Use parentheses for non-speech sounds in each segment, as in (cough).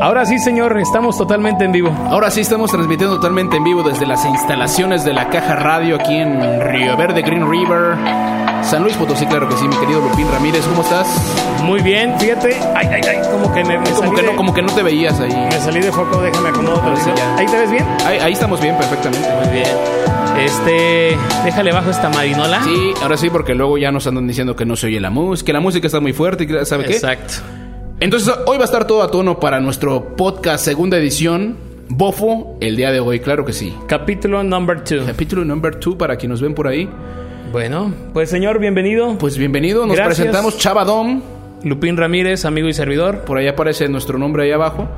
Ahora sí, señor, estamos totalmente en vivo. Ahora sí estamos transmitiendo totalmente en vivo desde las instalaciones de la Caja Radio aquí en Río Verde, Green River, San Luis Potosí, claro que sí, mi querido Lupín Ramírez, ¿cómo estás? Muy bien, fíjate. Ay, ay, ay, como que me, me Como salí que, de, no, como que no te veías ahí. me salí de foco, déjame acomodo. Ahora sí. ¿Ahí te ves bien? ahí. ahí estamos bien, perfectamente. Muy bien. Este, déjale bajo esta marinola. Sí, ahora sí, porque luego ya nos andan diciendo que no se oye la música, que la música está muy fuerte y que, ¿sabe qué? Exacto. Entonces, hoy va a estar todo a tono para nuestro podcast segunda edición, Bofo, el día de hoy, claro que sí. Capítulo number two. Capítulo number two para quienes nos ven por ahí. Bueno, pues señor, bienvenido. Pues bienvenido, nos Gracias. presentamos Chavadom. Lupín Ramírez, amigo y servidor. Por ahí aparece nuestro nombre ahí abajo.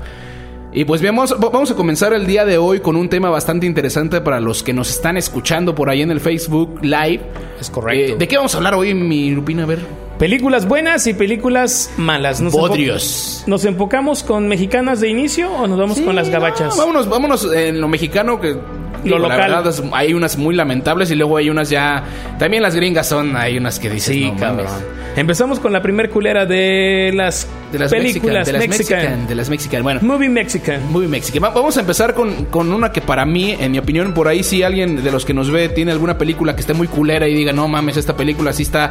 Y pues bien, vamos, vamos a comenzar el día de hoy con un tema bastante interesante para los que nos están escuchando por ahí en el Facebook Live. Es correcto. Eh, ¿De qué vamos a hablar hoy, mi Lupina? A ver. Películas buenas y películas malas. Nos enfo-. ¿Nos enfocamos con mexicanas de inicio o nos vamos con las gabachas? No, vámonos, vámonos en lo mexicano que... digo, la local. verdad hay unas muy lamentables y luego hay unas ya... También las gringas son... Hay unas que dicen... Sí, no, cabrón. mames. Empezamos con la primer culera de las, De las películas Mexican, de las mexican. Mexican, de las Mexican. Bueno, Movie Mexican. Muy Mexican. Va- Vamos a empezar con, con una que para mí, en mi opinión, por ahí si alguien de los que nos ve tiene alguna película que esté muy culera y diga, no mames, esta película sí está,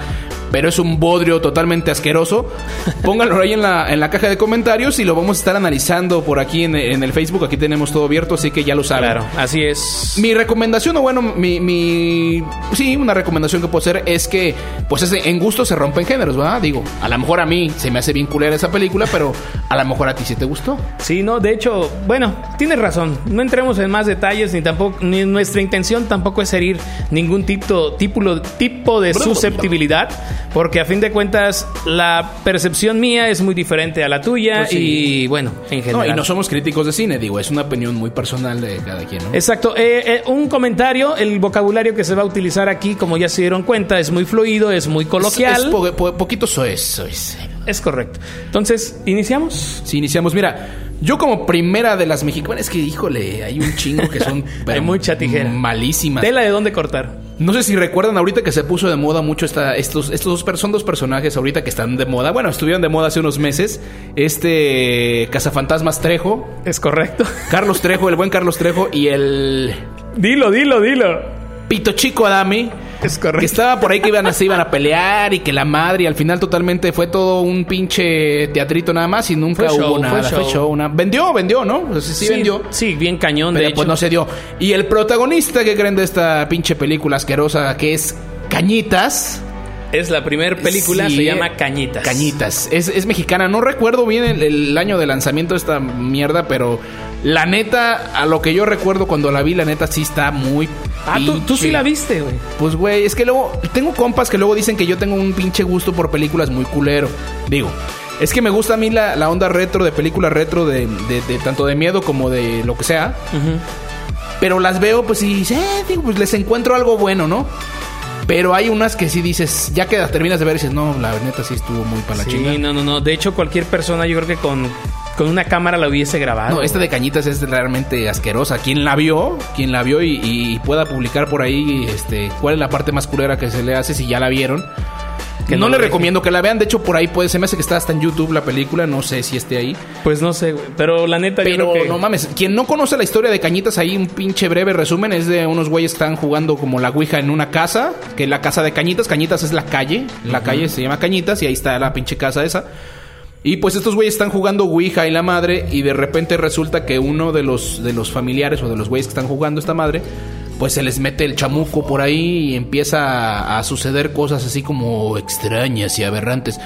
pero es un bodrio totalmente asqueroso, (laughs) pónganlo ahí en la, en la caja de comentarios y lo vamos a estar analizando por aquí en, en el Facebook. Aquí tenemos todo abierto, así que ya lo saben. Claro, así es. Mi recomendación, o bueno, mi, mi- Sí, una recomendación que puedo hacer es que, pues en gusto se rompen géneros, ¿verdad? Digo, a lo mejor a mí se me hace bien culera esa película, pero a lo mejor a ti sí te gustó. Sí, no, de hecho, bueno, tienes razón. No entremos en más detalles ni tampoco ni nuestra intención tampoco es herir ningún tipo tipo, tipo de susceptibilidad, porque a fin de cuentas la percepción mía es muy diferente a la tuya Pues sí. y bueno, en No, general. y no somos críticos de cine, digo, es una opinión muy personal de cada quien, ¿no? Exacto. Eh, eh, un comentario, el vocabulario que se va a utilizar aquí, como ya se dieron cuenta, es muy fluido, es muy coloquial. Es, es po- po- poquito soez, soez. Es correcto. Entonces, ¿iniciamos? Si iniciamos, mira, yo como primera de las mexicanas, es que híjole, hay un chingo que son (laughs) pero mucha tijera. malísimas. Tela de dónde cortar. No sé si recuerdan ahorita que se puso de moda mucho esta, estos, estos dos, son dos personajes ahorita que están de moda. Bueno, estuvieron de moda hace unos meses. Este Cazafantasmas Trejo, Es correcto. Carlos Trejo, el buen Carlos Trejo y el dilo, dilo, dilo. Pito Chico Adami. Es Que estaba por ahí que iban a, se iban a pelear y que la madre y al final totalmente fue todo un pinche teatrito nada más y nunca Fue hubo show, nada. fue Fue show. show. una- Vendió, vendió, ¿no? O sea, sí, vendió. Sí, bien cañón, Pero de pues hecho. no se dio. Y el protagonista que creen de esta pinche película asquerosa que es Cañitas. Es la primera película, Sí, se llama Cañitas. Cañitas. Es, es mexicana. No recuerdo bien el, el año de lanzamiento de esta mierda, pero la neta, a lo que yo recuerdo cuando la vi, la neta sí está muy. Ah, tú, tú sí la viste, güey. Pues, güey, es que luego tengo compas que luego dicen que yo tengo un pinche gusto por películas muy culero. Digo, es que me gusta a mí la, la onda retro de películas retro de, de- de tanto de miedo como de lo que sea. Pero las veo, pues, y eh, digo, pues les encuentro algo bueno, ¿no? Pero hay unas que sí dices, ya que las terminas de ver, dices, no, la neta sí estuvo muy para la Sí, chingada. no, no, no. De hecho, cualquier persona, yo creo que con, con una cámara la hubiese grabado. No, esta de cañitas es realmente asquerosa. Quien la vio, quien la vio y, y pueda publicar por ahí, este, cuál es la parte más culera que se le hace si ya la vieron. Que no, no le deje. recomiendo que la vean. De hecho, por ahí puede, se me hace que está hasta en YouTube la película. No sé si esté ahí. Pues no sé, güey. Pero la neta, yo Pero creo que... no mames, quien no conoce la historia de Cañitas, ahí un pinche breve resumen es de unos güeyes que están jugando como la Ouija en una casa, que es la casa de Cañitas. Cañitas es la calle, la calle se llama Cañitas y ahí está la pinche casa esa. Y pues estos güeyes están jugando Ouija y la madre y de repente resulta que uno de los de los familiares o de los güeyes que están jugando esta madre pues se les mete el chamuco por ahí y empieza a, suceder cosas así como extrañas y aberrantes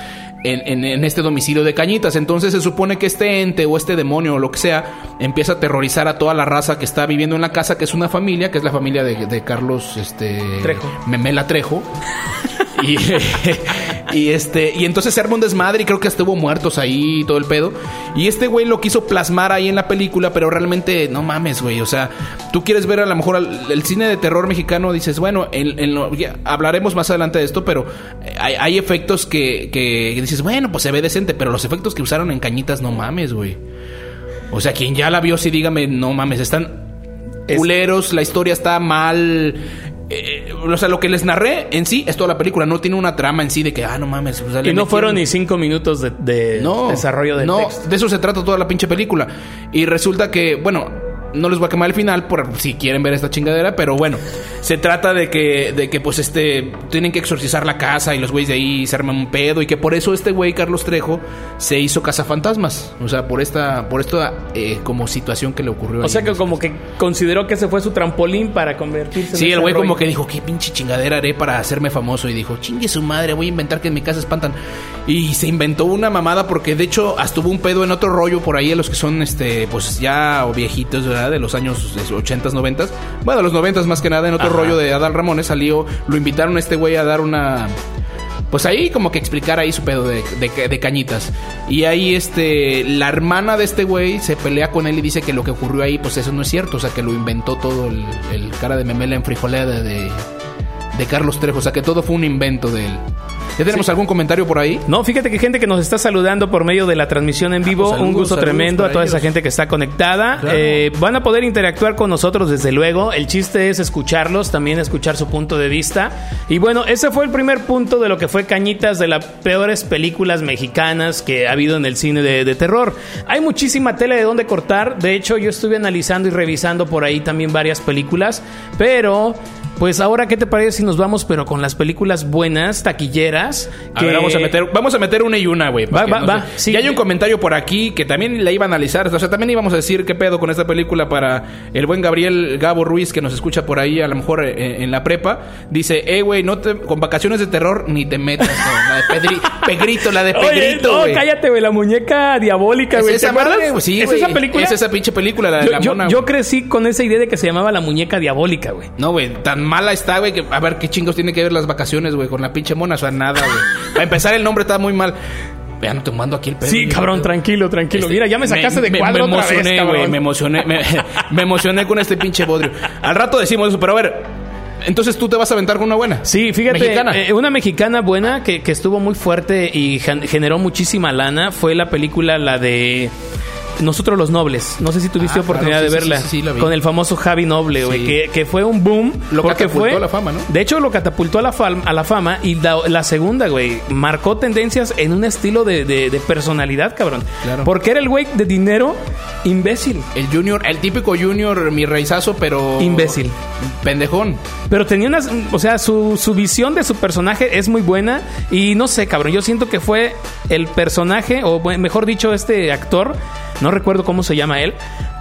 en, en- en este domicilio de cañitas. Entonces se supone que este ente o este demonio o lo que sea empieza a aterrorizar a toda la raza que está viviendo en la casa, que es una familia, que es la familia de, de Carlos este, Trejo. Memela Trejo. Y, (laughs) y este y entonces se arma un desmadre y creo que hubo muertos ahí y todo el pedo. Y este güey lo quiso plasmar ahí en la película, pero realmente no mames, güey. O sea, tú quieres ver a lo mejor al- el cine de terror mexicano, dices, bueno, en, en lo- ya hablaremos más adelante de esto, pero hay, hay efectos que, que dices, bueno, pues se ve decente, pero los efectos que usaron en Cañitas, no mames, güey. O sea, quien ya la vio, sí dígame, no mames, están Es- culeros, la historia está mal. Eh, o sea, lo que les narré en sí es toda la película. No tiene una trama en sí de que, ah, no mames. o sea, le Y no fueron ni cinco minutos de, de no, desarrollo del no, texto. de eso se trata toda la pinche película. Y resulta que, bueno, no les voy a quemar el final por si quieren ver esta chingadera, pero bueno, se trata de que, de que pues este, tienen que exorcizar la casa y los güeyes de ahí se arman un pedo y que por eso este güey, Carlos Trejo, se hizo cazafantasmas. O sea, por esta, por esta eh, como situación que le ocurrió. O sea que como que consideró que ese fue su trampolín para convertirse en Sí, el güey como que dijo, ¿qué pinche chingadera haré para hacerme famoso? Y dijo, chingue su madre, voy a inventar que en mi casa espantan. Y se inventó una mamada porque de hecho hasta hubo un pedo en otro rollo por ahí, a los que son, este, pues ya o viejitos, ¿verdad? De los años 80s, 90s. Bueno, los 90s más que nada, en otro Ajá. rollo de Adal Ramones salió, lo invitaron a este güey a dar una... Pues ahí como que explicar ahí su pedo de, de- de cañitas. Y ahí este, la hermana de este güey se pelea con él y dice que lo que ocurrió ahí, pues eso no es cierto. O sea, que lo inventó todo el, el cara de memela en frijolada de, de Carlos Trejo. O sea, que todo fue un invento de él. ¿Ya tenemos Sí. algún comentario por ahí? No, fíjate que gente que nos está saludando por medio de la transmisión en vivo. pues saludos, un gusto tremendo a toda ellos. esa gente que está conectada. Claro. Eh, van a poder interactuar con nosotros desde luego. El chiste es escucharlos, también escuchar su punto de vista. Y bueno, ese fue el primer punto de lo que fue Cañitas de las peores películas mexicanas que ha habido en el cine de, de terror. Hay muchísima tela de dónde cortar. De hecho, yo estuve analizando y revisando por ahí también varias películas. Pero... Pues ahora, ¿qué te parece si nos vamos, pero con las películas buenas, taquilleras? A ver, vamos a meter, vamos a meter una y una, güey. Va, va, no va. Sí. Y hay un comentario por aquí que también la iba a analizar. O sea, también íbamos a decir qué pedo con esta película para el buen Gabriel Gabo Ruiz que nos escucha por ahí, a lo mejor eh, en la prepa. Dice, eh, güey, no te, con vacaciones de terror ni te metas (laughs) con la de Pedri- Pegrito, la de Oye, Pegrito, no, güey. cállate, güey, la muñeca diabólica, ¿Es güey. esa ¿Te acuerdas? madre? Sí, ¿Es esa película? Es esa pinche película, la de yo, la mona. yo crecí con esa idea de que se llamaba la muñeca diabólica, güey. No, güey, tan mala está, güey, que a ver qué chingos tiene que ver las vacaciones, güey, con la pinche mona. O sea, nada, güey. Para empezar, el nombre está muy mal. Vean, te mando aquí el pedo. Sí, cabrón, tranquilo, tranquilo. Este, Mira, ya me sacaste de cuadro me vez, emocioné, güey, me emocioné, me, (laughs) me emocioné con este pinche bodrio. Al rato decimos eso, pero a ver, entonces tú te vas a aventar con una buena. Sí, fíjate, Mexicana. eh, una mexicana buena que, que estuvo muy fuerte y gen- generó muchísima lana fue la película, la de Nosotros los Nobles. No sé si tuviste Ah, oportunidad claro, de sí, verla. sí, sí, la vi. Con el famoso Javi Noble, güey, que, que fue un boom. Lo catapultó fue, a la fama, ¿no? De hecho, lo catapultó a la, fam- a la fama. Y la, la segunda, güey, marcó tendencias en un estilo de, de- de personalidad, cabrón. Claro. Porque era el güey de dinero imbécil. El Junior, el típico Junior, mi reizazo, pero. Imbécil. Pendejón. Pero tenía unas. O sea, su, su visión de su personaje es muy buena. Y no sé, cabrón. Yo siento que fue el personaje, o mejor dicho, este actor. No recuerdo cómo se llama él.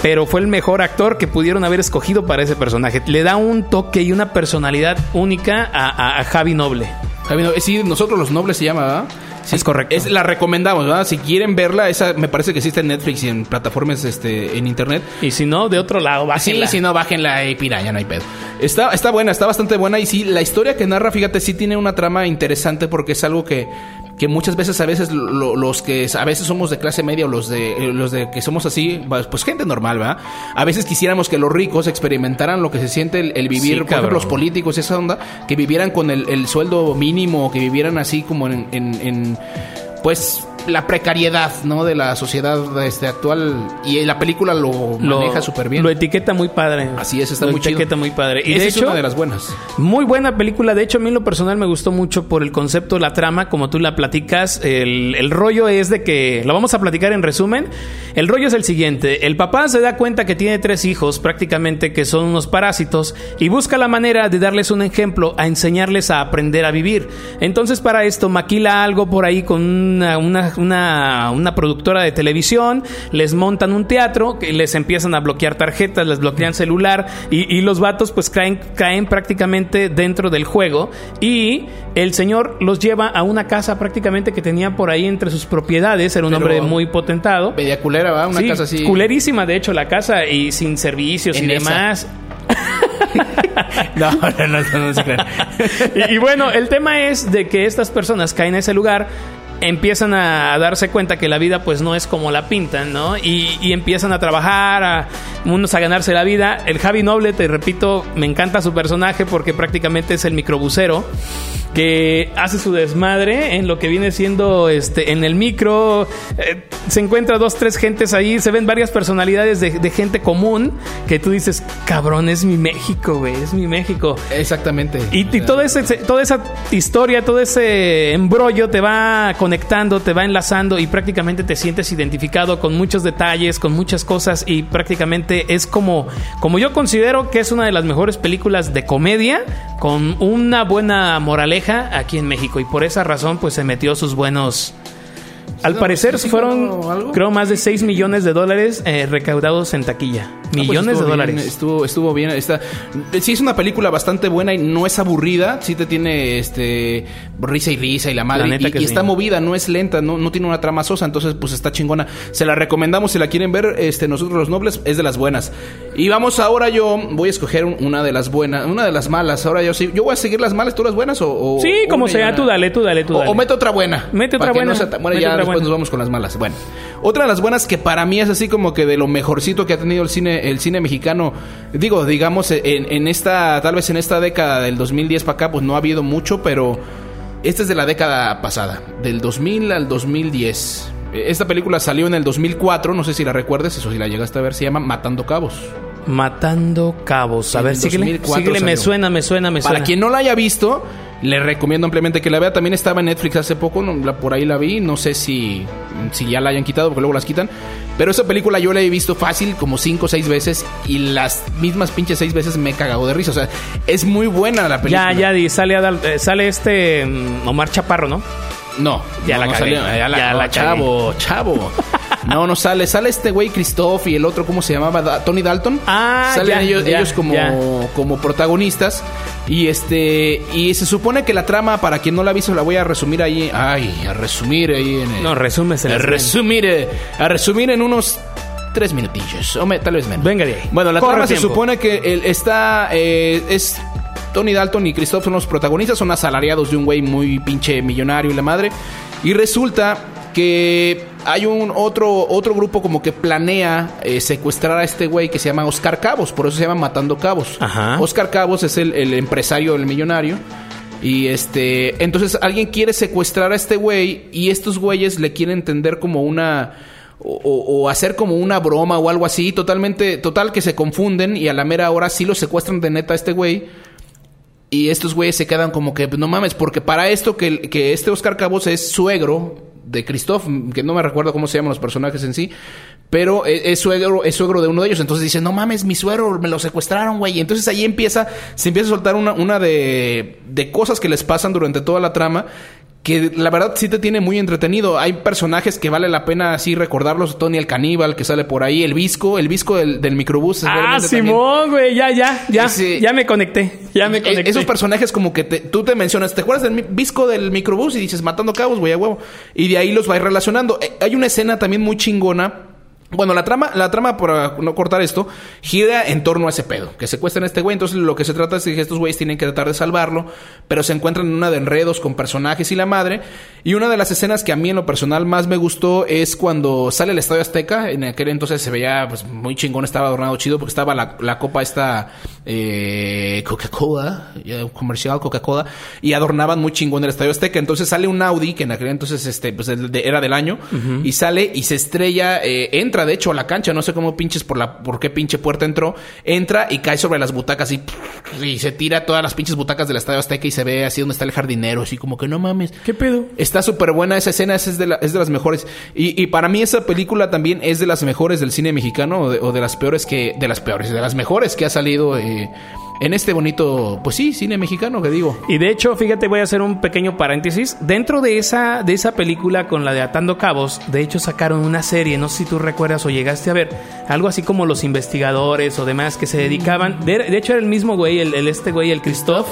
Pero fue el mejor actor que pudieron haber escogido para ese personaje. Le da un toque y una personalidad única a, a- a Javi Noble. Javi, no, eh, sí, nosotros los nobles se llama, ¿verdad? Sí, Es correcto. Es, la recomendamos, ¿verdad? Si quieren verla, esa me parece que existe en Netflix y en plataformas este, en internet. Y si no, de otro lado, Sí, bájenla. si no, bájenla y piraña, no hay pedo. Está, está buena, está bastante buena. Y sí, la historia que narra, fíjate, sí tiene una trama interesante porque es algo que, que muchas veces, a veces, lo- los que a veces somos de clase media o los de, eh, los de que somos así, pues gente normal, ¿verdad? A veces quisiéramos que los ricos experimentaran lo que se siente el, el vivir, Sí, por ejemplo, los políticos, esa onda, que vivieran con el, el sueldo mínimo, que vivieran así como en, en- en, pues la precariedad, ¿no? De la sociedad este, actual. Y la película lo, Lo- maneja súper bien. Lo etiqueta muy padre. Así es, está lo muy chido. etiqueta muy padre. Y Esa de es hecho, una de las buenas. Muy buena película. De hecho, a mí en lo personal me gustó mucho por el concepto, la trama, como tú la platicas. El, el rollo es de que, lo vamos a platicar en resumen. El rollo es el siguiente. El papá se da cuenta que tiene tres hijos, prácticamente que son unos parásitos, y busca la manera de darles un ejemplo, a enseñarles a aprender a vivir. Entonces, para esto, maquila algo por ahí con una, una, una, una productora de televisión, les montan un teatro, que les empiezan a bloquear tarjetas, les bloquean celular, y, y los vatos pues caen, caen prácticamente dentro del juego, y el señor los lleva a una casa prácticamente que tenía por ahí entre sus propiedades, era un Pero- hombre muy potentado. Media culera, ¿va? Una Sí, casa así. culerísima, de hecho, la casa, y sin servicios y esa. demás. (laughs) No, no, no, no, no se (laughs) y, y bueno, el tema es de que estas personas caen a ese lugar empiezan a darse cuenta que la vida pues no es como la pintan, ¿no? Y, y empiezan a trabajar, a, unos a ganarse la vida. El Javi Noble, te repito, me encanta su personaje porque prácticamente es el microbusero que hace su desmadre en lo que viene siendo este en el micro. Eh, se encuentra dos, tres gentes ahí, se ven varias personalidades de, de gente común que tú dices, cabrón, es mi México, güey, es mi México. Exactamente. Y, ese, toda esa historia, todo ese embrollo te va conectando, te va enlazando y prácticamente te sientes identificado con muchos detalles, con muchas cosas y prácticamente es como, como yo considero que es una de las mejores películas de comedia con una buena moraleja aquí en México y por esa razón pues se metió sus buenos... Al parecer fueron, creo, más de 6 millones de dólares eh, recaudados en taquilla. Ah, pues Millones de bien, dólares. estuvo, estuvo bien. Está, sí, es una película bastante buena y no es aburrida. Sí te tiene este risa y risa y la madre. La neta y que y sí. está movida, no es lenta, no, no tiene una trama sosa. Entonces, pues está chingona. Se la recomendamos si la quieren ver. Este, nosotros los nobles es de las buenas. Y vamos ahora yo voy a escoger un- una de las buenas, una de las malas. Ahora yo sí, yo voy a seguir las malas, tú las buenas o. o- Sí, o como sea, tú dale, tú dale, tú O, dale. o mete otra buena. Mete otra no buena, sea y mete ya después buena. nos vamos con las malas. Bueno, otra de las buenas que para mí es así como que de lo mejorcito que ha tenido el cine, el cine mexicano. Digo, digamos, en, en esta, tal vez en esta década del 2010 para acá, pues no ha habido mucho, pero esta es de la década pasada, del 2000 al 2010. Esta película salió en el 2004, no sé si la recuerdes, eso si la llegaste a ver, se llama Matando Cabos. Matando cabos. A ver, el síguele. 2004 Síguele, me suena, me suena, me suena. Para quien no la haya visto, le recomiendo ampliamente que la vea. También estaba en Netflix hace poco, no, la- por ahí la vi. No sé si, si ya la hayan quitado, porque luego las quitan. Pero esa película yo la he visto fácil como cinco o seis veces y las mismas pinches seis veces me he cagado de risa. O sea, es muy buena la película. Ya, ya, sale, Adal- eh, sale este mm, Omar Chaparro, ¿no? No, Ya no, la no cagué, salió, ya la, ya la chavo, chavo. (laughs) No, no sale. Sale este güey Christoph y el otro, ¿cómo se llamaba? Da- Tony Dalton. Ah, Salen ya, ellos, ya, ellos como, ya. como protagonistas. Y este. Y se supone que la trama, para quien no la ha visto, la voy a resumir ahí. Ay, a resumir ahí en el. No, resúmesela. a resumir. eh, A resumir en unos tres minutillos. O me- tal vez menos. Venga de ahí. Bueno, la Corre trama se supone que está. eh, es. Tony Dalton y Christoph son los protagonistas, son asalariados de un güey muy pinche millonario y la madre. Y resulta que hay un otro, otro grupo como que planea eh, secuestrar a este güey que se llama Oscar Cabos, por eso se llama Matando Cabos. Ajá. Oscar Cabos es el, el empresario, el millonario. Y este, entonces alguien quiere secuestrar a este güey y estos güeyes le quieren entender como una o, o- hacer como una broma o algo así, totalmente, total que se confunden y a la mera hora sí lo secuestran de neta a este güey. Y estos güeyes se quedan como que, pues, no mames, porque para esto que, que este Oscar Cabos es suegro de Christoph, que no me recuerdo cómo se llaman los personajes en sí, pero es, es suegro, es suegro de uno de ellos. Entonces dice, no mames, mi suegro, me lo secuestraron, güey. Y entonces ahí empieza, se empieza a soltar una, una de, de cosas que les pasan durante toda la trama. Que la verdad sí te tiene muy entretenido. Hay personajes que vale la pena así recordarlos. Tony el caníbal que sale por ahí. El visco, el visco del, del microbús. Ah, Simón, güey, ya, ya, ya. Ese- Ya me conecté. Ya me eh, conecté. Esos personajes como que te- tú te mencionas, ¿te acuerdas del visco del microbús? Y dices, matando cabos, güey, a huevo. Y de ahí los vais relacionando. Eh, hay una escena también muy chingona. Bueno, la trama, la trama, para no cortar esto, gira en torno a ese pedo. Que secuestran a este güey. Entonces lo que se trata es que estos güeyes tienen que tratar de salvarlo. Pero se encuentran en una de enredos con personajes y la madre. Y una de las escenas que a mí en lo personal más me gustó es cuando sale el Estadio Azteca. En aquel entonces se veía pues muy chingón, estaba adornado chido porque estaba la, la copa esta eh, Coca-Cola, un comercial Coca-Cola, y adornaban muy chingón el Estadio Azteca. Entonces sale un Audi, que en aquel entonces este, pues, era del año, y sale y se estrella, eh, entra de hecho a la cancha, no sé cómo pinches por la, por qué pinche puerta entró, entra y cae sobre las butacas y, y se tira todas las pinches butacas del Estadio Azteca y se ve así donde está el jardinero, así como que no mames. ¿Qué pedo? Está súper buena esa escena, esa es de, la- es de las mejores. Y, y para mí esa película también es de las mejores del cine mexicano o de, o de las peores que... De las peores, de las mejores que ha salido eh, en este bonito, pues sí, cine mexicano que digo. Y de hecho, fíjate, voy a hacer un pequeño paréntesis. Dentro de esa, de esa película con la de Atando Cabos, de hecho sacaron una serie, no sé si tú recuerdas o llegaste a ver, algo así como los investigadores o demás que se dedicaban. De, de hecho, era el mismo güey, el, este güey, el Christoph,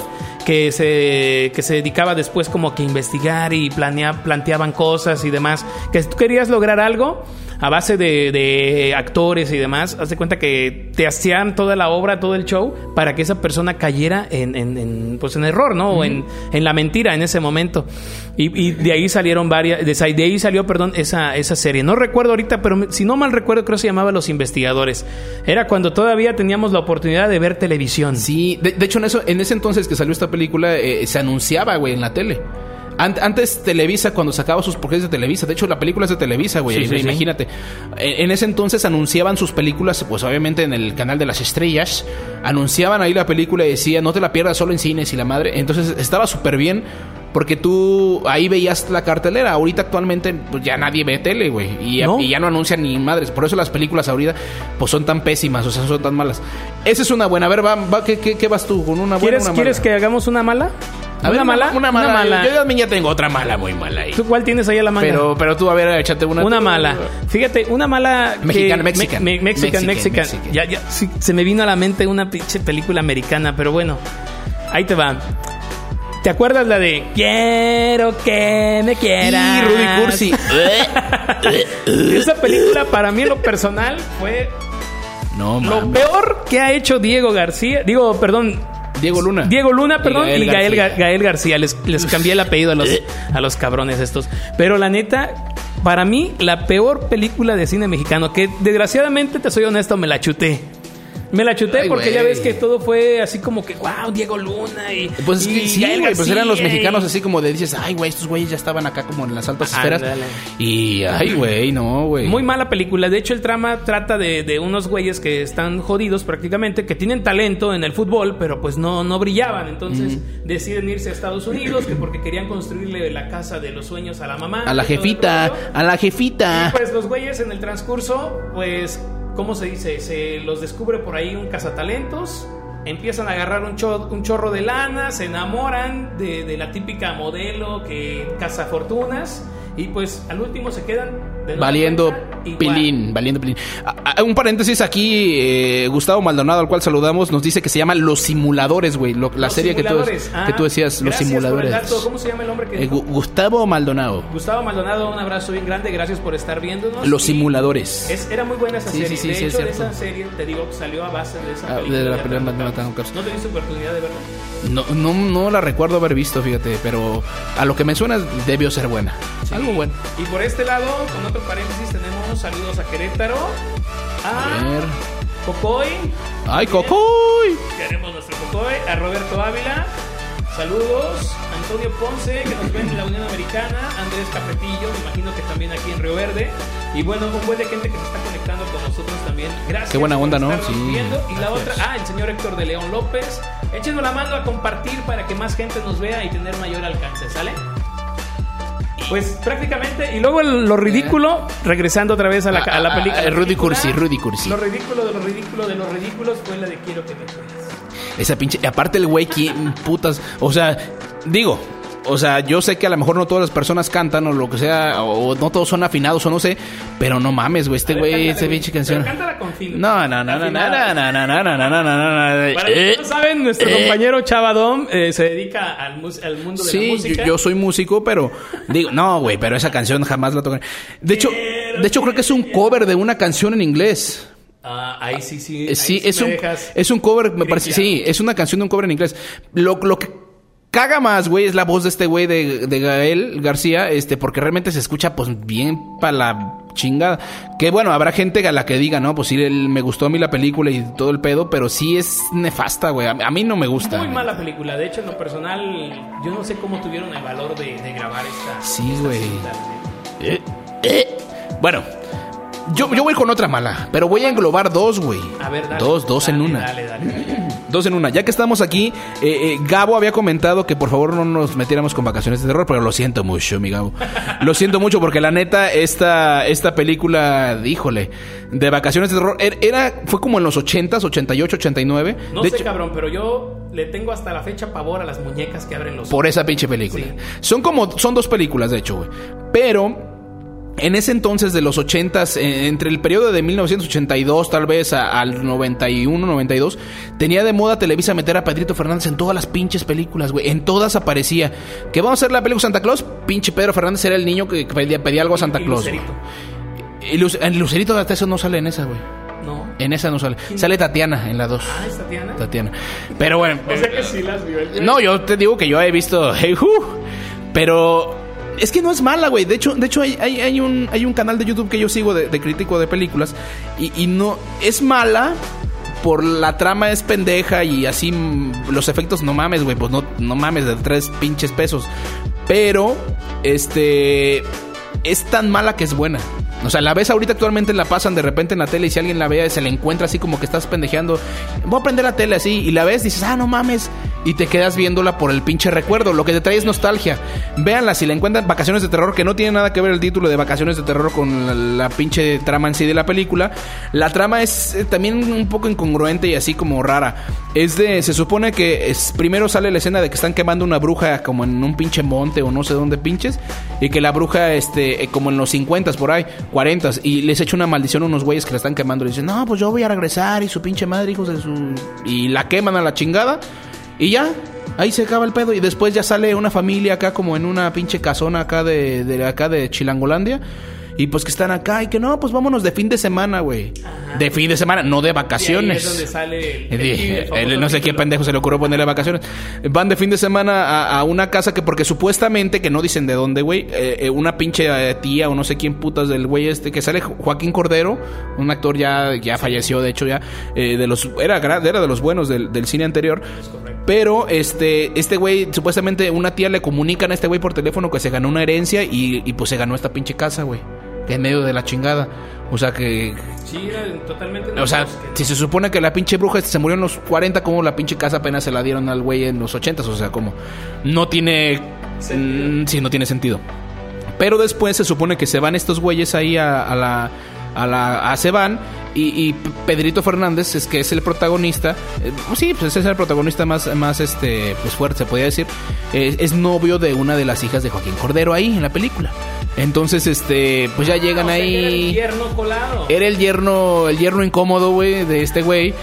que se, que se dedicaba después como que a investigar y planea, planteaban cosas y demás. Que si tú querías lograr algo, a base de, de actores y demás, haz de cuenta que te hacían toda la obra, todo el show, para que esa persona cayera en, en, en, pues en error, ¿no? O en, en la mentira en ese momento. Y, y de ahí salieron varias, de, de ahí salió, perdón, esa, esa serie. No recuerdo ahorita, pero si no mal recuerdo, creo que se llamaba Los Investigadores. Era cuando todavía teníamos la oportunidad de ver televisión. Sí, de, de hecho en eso, en ese entonces que salió esta película, eh, se anunciaba, güey, en la tele. Ant- Antes Televisa, cuando sacaba sus porquerías de Televisa, de hecho la película es de Televisa, güey, Sí, sí, sí. imagínate. En, en ese entonces anunciaban sus películas, pues obviamente en el canal de las estrellas, anunciaban ahí la película y decía, no te la pierdas solo en cines y la madre. Entonces estaba súper bien porque tú ahí veías la cartelera. Ahorita actualmente pues ya nadie ve tele, güey, y, ya- ¿No? y ya no anuncian ni madres. Por eso las películas ahorita pues son tan pésimas, o sea, son tan malas. Esa es una buena. A ver, va, va, ¿qué, qué, qué vas tú? ¿Con una buena ¿Quieres, una mala? ¿Quieres que hagamos una mala? A ver, ¿Una mala? Una mala. Yo también ya tengo otra mala, muy mala ahí. ¿Tú cuál tienes ahí a la manga? Pero, pero tú, a ver, échate una. Una tú. mala. Fíjate, una mala. Mexicana, mexican. me- me- Mexican, Mexican, Mexican. Ya, ya, sí, se me vino a la mente una pinche película americana, pero bueno. Ahí te va. ¿Te acuerdas la de Quiero que me quieras? Y Rudy Cursi. (laughs) Esa película para mí en lo personal fue no, lo mames. peor que ha hecho Diego García. Digo, perdón, Diego Luna. Diego Luna, perdón, Gael y Gael, García. Ga- Gael García. Les, les cambié el apellido a los, a los cabrones estos. Pero la neta, para mí, la peor película de cine mexicano, que desgraciadamente, te soy honesto, me la chuté. Me la chuté Ay, porque ya ves que todo fue así como que, wow, Diego Luna y. Pues es y que sí, Gael güey, pues eran los mexicanos y- así como de dices, ay, güey, estos güeyes ya estaban acá como en las altas esferas. Y, ay, güey, no, güey. Muy mala película. De hecho, el trama trata de, de unos güeyes que están jodidos prácticamente, que tienen talento en el fútbol, pero pues no, no brillaban. Entonces deciden irse a Estados Unidos, que porque querían construirle la casa de los sueños a la mamá. A la y jefita, a la jefita. Pues los güeyes en el transcurso, pues, ¿cómo se dice? Se los descubre por ahí un cazatalentos. Empiezan a agarrar un, cho- un chorro de lana, se enamoran de, de la típica modelo que caza fortunas y pues al último se quedan Valiendo pilín, valiendo pilín. Ah, ah, un paréntesis aquí, eh, Gustavo Maldonado, al cual saludamos, nos dice que se llama Los Simuladores, güey. lo- la Los serie que tú, que tú Ah, decías, Los Simuladores. dato. ¿Cómo se llama el hombre que Eh, Gustavo Maldonado. Gustavo Maldonado, un abrazo bien grande, gracias por estar viéndonos. Los Simuladores. Es, era muy buena esa Sí, serie. sí, sí, de sí, es hecho, de cierto. esa serie, te digo, salió a base de esa Ah, de película. la de película. Atlanta Cups. ¿No te diste oportunidad de verla? No, no, no la recuerdo haber visto, fíjate, pero a lo que me suena debió ser buena. Algo bueno. Y por este lado, con otro paréntesis, tenemos saludos a Querétaro, A a ver. Cocoy, ¡Ay, Cocoy! queremos nuestro Cocoy, a Roberto Ávila, saludos, Antonio Ponce, que nos ven en la Unión Americana, Andrés Capetillo, me imagino que también aquí en Río Verde, y bueno, un buen de gente que se está conectando con nosotros también. Gracias. Qué buena por onda, ¿no? estarnos Sí, viendo. Y la gracias. otra, ah, el señor Héctor de León López, échenos la mano a compartir para que más gente nos vea y tener mayor alcance, ¿sale? Pues prácticamente, y luego el- lo ridículo, regresando otra vez a la, a la Ah, ah, película. ah, Rudy Cursi, Rudy Cursi. Lo ridículo de lo ridículo de los ridículos fue la de Quiero que me cuides. Esa pinche. Aparte, el güey, ¿quién putas? O sea, digo. O sea, yo sé que a lo mejor no todas las personas cantan o lo que sea, o no todos son afinados o no sé, pero no mames, güey, este güey, esta pinche canción. Cántala con fin. No, no, no, no, no, no, no, no, no, no, no, no, no, no. Para los que Eh, no saben, nuestro eh. compañero Chavadón eh, se dedica al, mundo de la Sí, música. yo, yo soy músico, pero digo, no, güey, pero esa canción jamás la toqué. De hecho, de hecho creo que es un cover de una canción en inglés. Ah, ahí sí, sí. Eh, ahí Sí, sí es un, es un cover, me parece, sí, es una canción de un cover en inglés. Lo, lo que caga más, güey, es la voz de este güey de, de Gael García, este, porque realmente se escucha, pues, bien para la chingada. Que bueno, habrá gente a la que diga, no, pues sí, él- me gustó a mí la película y todo el pedo, pero sí es nefasta, güey. A, a mí no me gusta. Muy mala película. De hecho, en lo personal, yo no sé cómo tuvieron el valor de, de grabar esta. Sí, güey. Eh, eh. Bueno, yo, yo voy con otra mala, pero voy a englobar dos, güey. A ver, dale. Dos, dos en una. Dale, dale, dale. Dos en una. Ya que estamos aquí, eh, eh, Gabo había comentado que por favor no nos metiéramos con vacaciones de terror, pero lo siento mucho, mi Gabo. Lo siento mucho porque la neta, esta, esta película, híjole, de vacaciones de terror, er- era, fue como en los 80s, 88, 89. No de sé, hecho, cabrón, pero yo le tengo hasta la fecha pavor a las muñecas que abren los por esa pinche película. Sí. Son como, son dos películas, de hecho, güey. Pero en ese entonces de los 80s, eh, entre el periodo de 1982 tal vez a- al 91, 92, tenía de moda Televisa meter a Pedrito Fernández en todas las pinches películas, güey. En todas aparecía. ¿Que vamos a hacer la película Santa Claus? Pinche Pedro Fernández era el niño que pedía, pedía algo a Santa y Claus. Lucerito. El Lucerito de Arteso no sale en esa, güey. No. En esa no sale. Sale Tatiana en la 2. Ah, ¿es Tatiana? Tatiana. Pero bueno. O sea que sí las vio el. No, yo te digo que yo he visto Hey (laughs) Who, pero es que no es mala, güey. De hecho, de hecho hay, hay, un, hay un canal de YouTube que yo sigo de, crítico de películas y, y no es mala por la trama es pendeja y así los efectos no mames, güey, pues no, no mames de tres pinches pesos. Pero este es tan mala que es buena. O sea, la ves ahorita actualmente la pasan de repente en la tele y si alguien la ve se la encuentra así como que estás pendejeando. Voy a prender la tele así y la ves, dices, ah, no mames. Y te quedas viéndola por el pinche recuerdo. Lo que te trae es nostalgia. Véanla si la encuentran Vacaciones de Terror, que no tiene nada que ver el título de Vacaciones de Terror con la, pinche trama en sí de la película. La trama es eh, también un poco incongruente y así como rara. Es de, se supone que primero sale la escena de que están quemando una bruja como en un pinche monte o no sé dónde pinches. Y que la bruja, este, eh, como en los 50 por ahí, 40 y les echa una maldición a unos güeyes que la están quemando. Y dicen, no, pues yo voy a regresar y su pinche madre, hijos de su. Y la queman a la chingada. Y ya, ahí se acaba el pedo. Y después ya sale una familia acá, como en una pinche casona acá de, de acá de Chilangolandia. Y pues que están acá y que no, pues vámonos de fin de semana, güey. De fin de semana, no de ahí vacaciones. es donde sale el, Y dije, el famoso él no sé qué pendejo se le ocurrió ponerle vacaciones. Van de fin de semana a, a una casa que porque supuestamente, que no dicen de dónde, güey, eh, eh, una pinche eh, tía o no sé quién putas del güey este, que sale Jo- Joaquín Cordero, un actor ya, ya falleció, de hecho ya, eh, de los, era, era de los buenos del, del cine anterior. Pero este, este güey, supuestamente una tía le comunican a este güey por teléfono que se ganó una herencia y, y pues se ganó esta pinche casa, güey. En medio de la chingada. O sea que Sí, totalmente. o sea, si se supone que la pinche bruja se murió en los 40, como la pinche casa apenas se la dieron al güey en los 80, o sea, como no tiene mm, sí, no tiene sentido. Pero después se supone que se van estos güeyes ahí a, a la a la a se van y, y Pedrito Fernández es que es el protagonista, eh, pues sí, pues ese es el protagonista más más este pues fuerte se podría decir, eh, es novio de una de las hijas de Joaquín Cordero ahí en la película. Entonces, este, pues ya llegan o sea, que ahí Era el yerno colado. era el yerno, el yerno incómodo, güey, de este güey.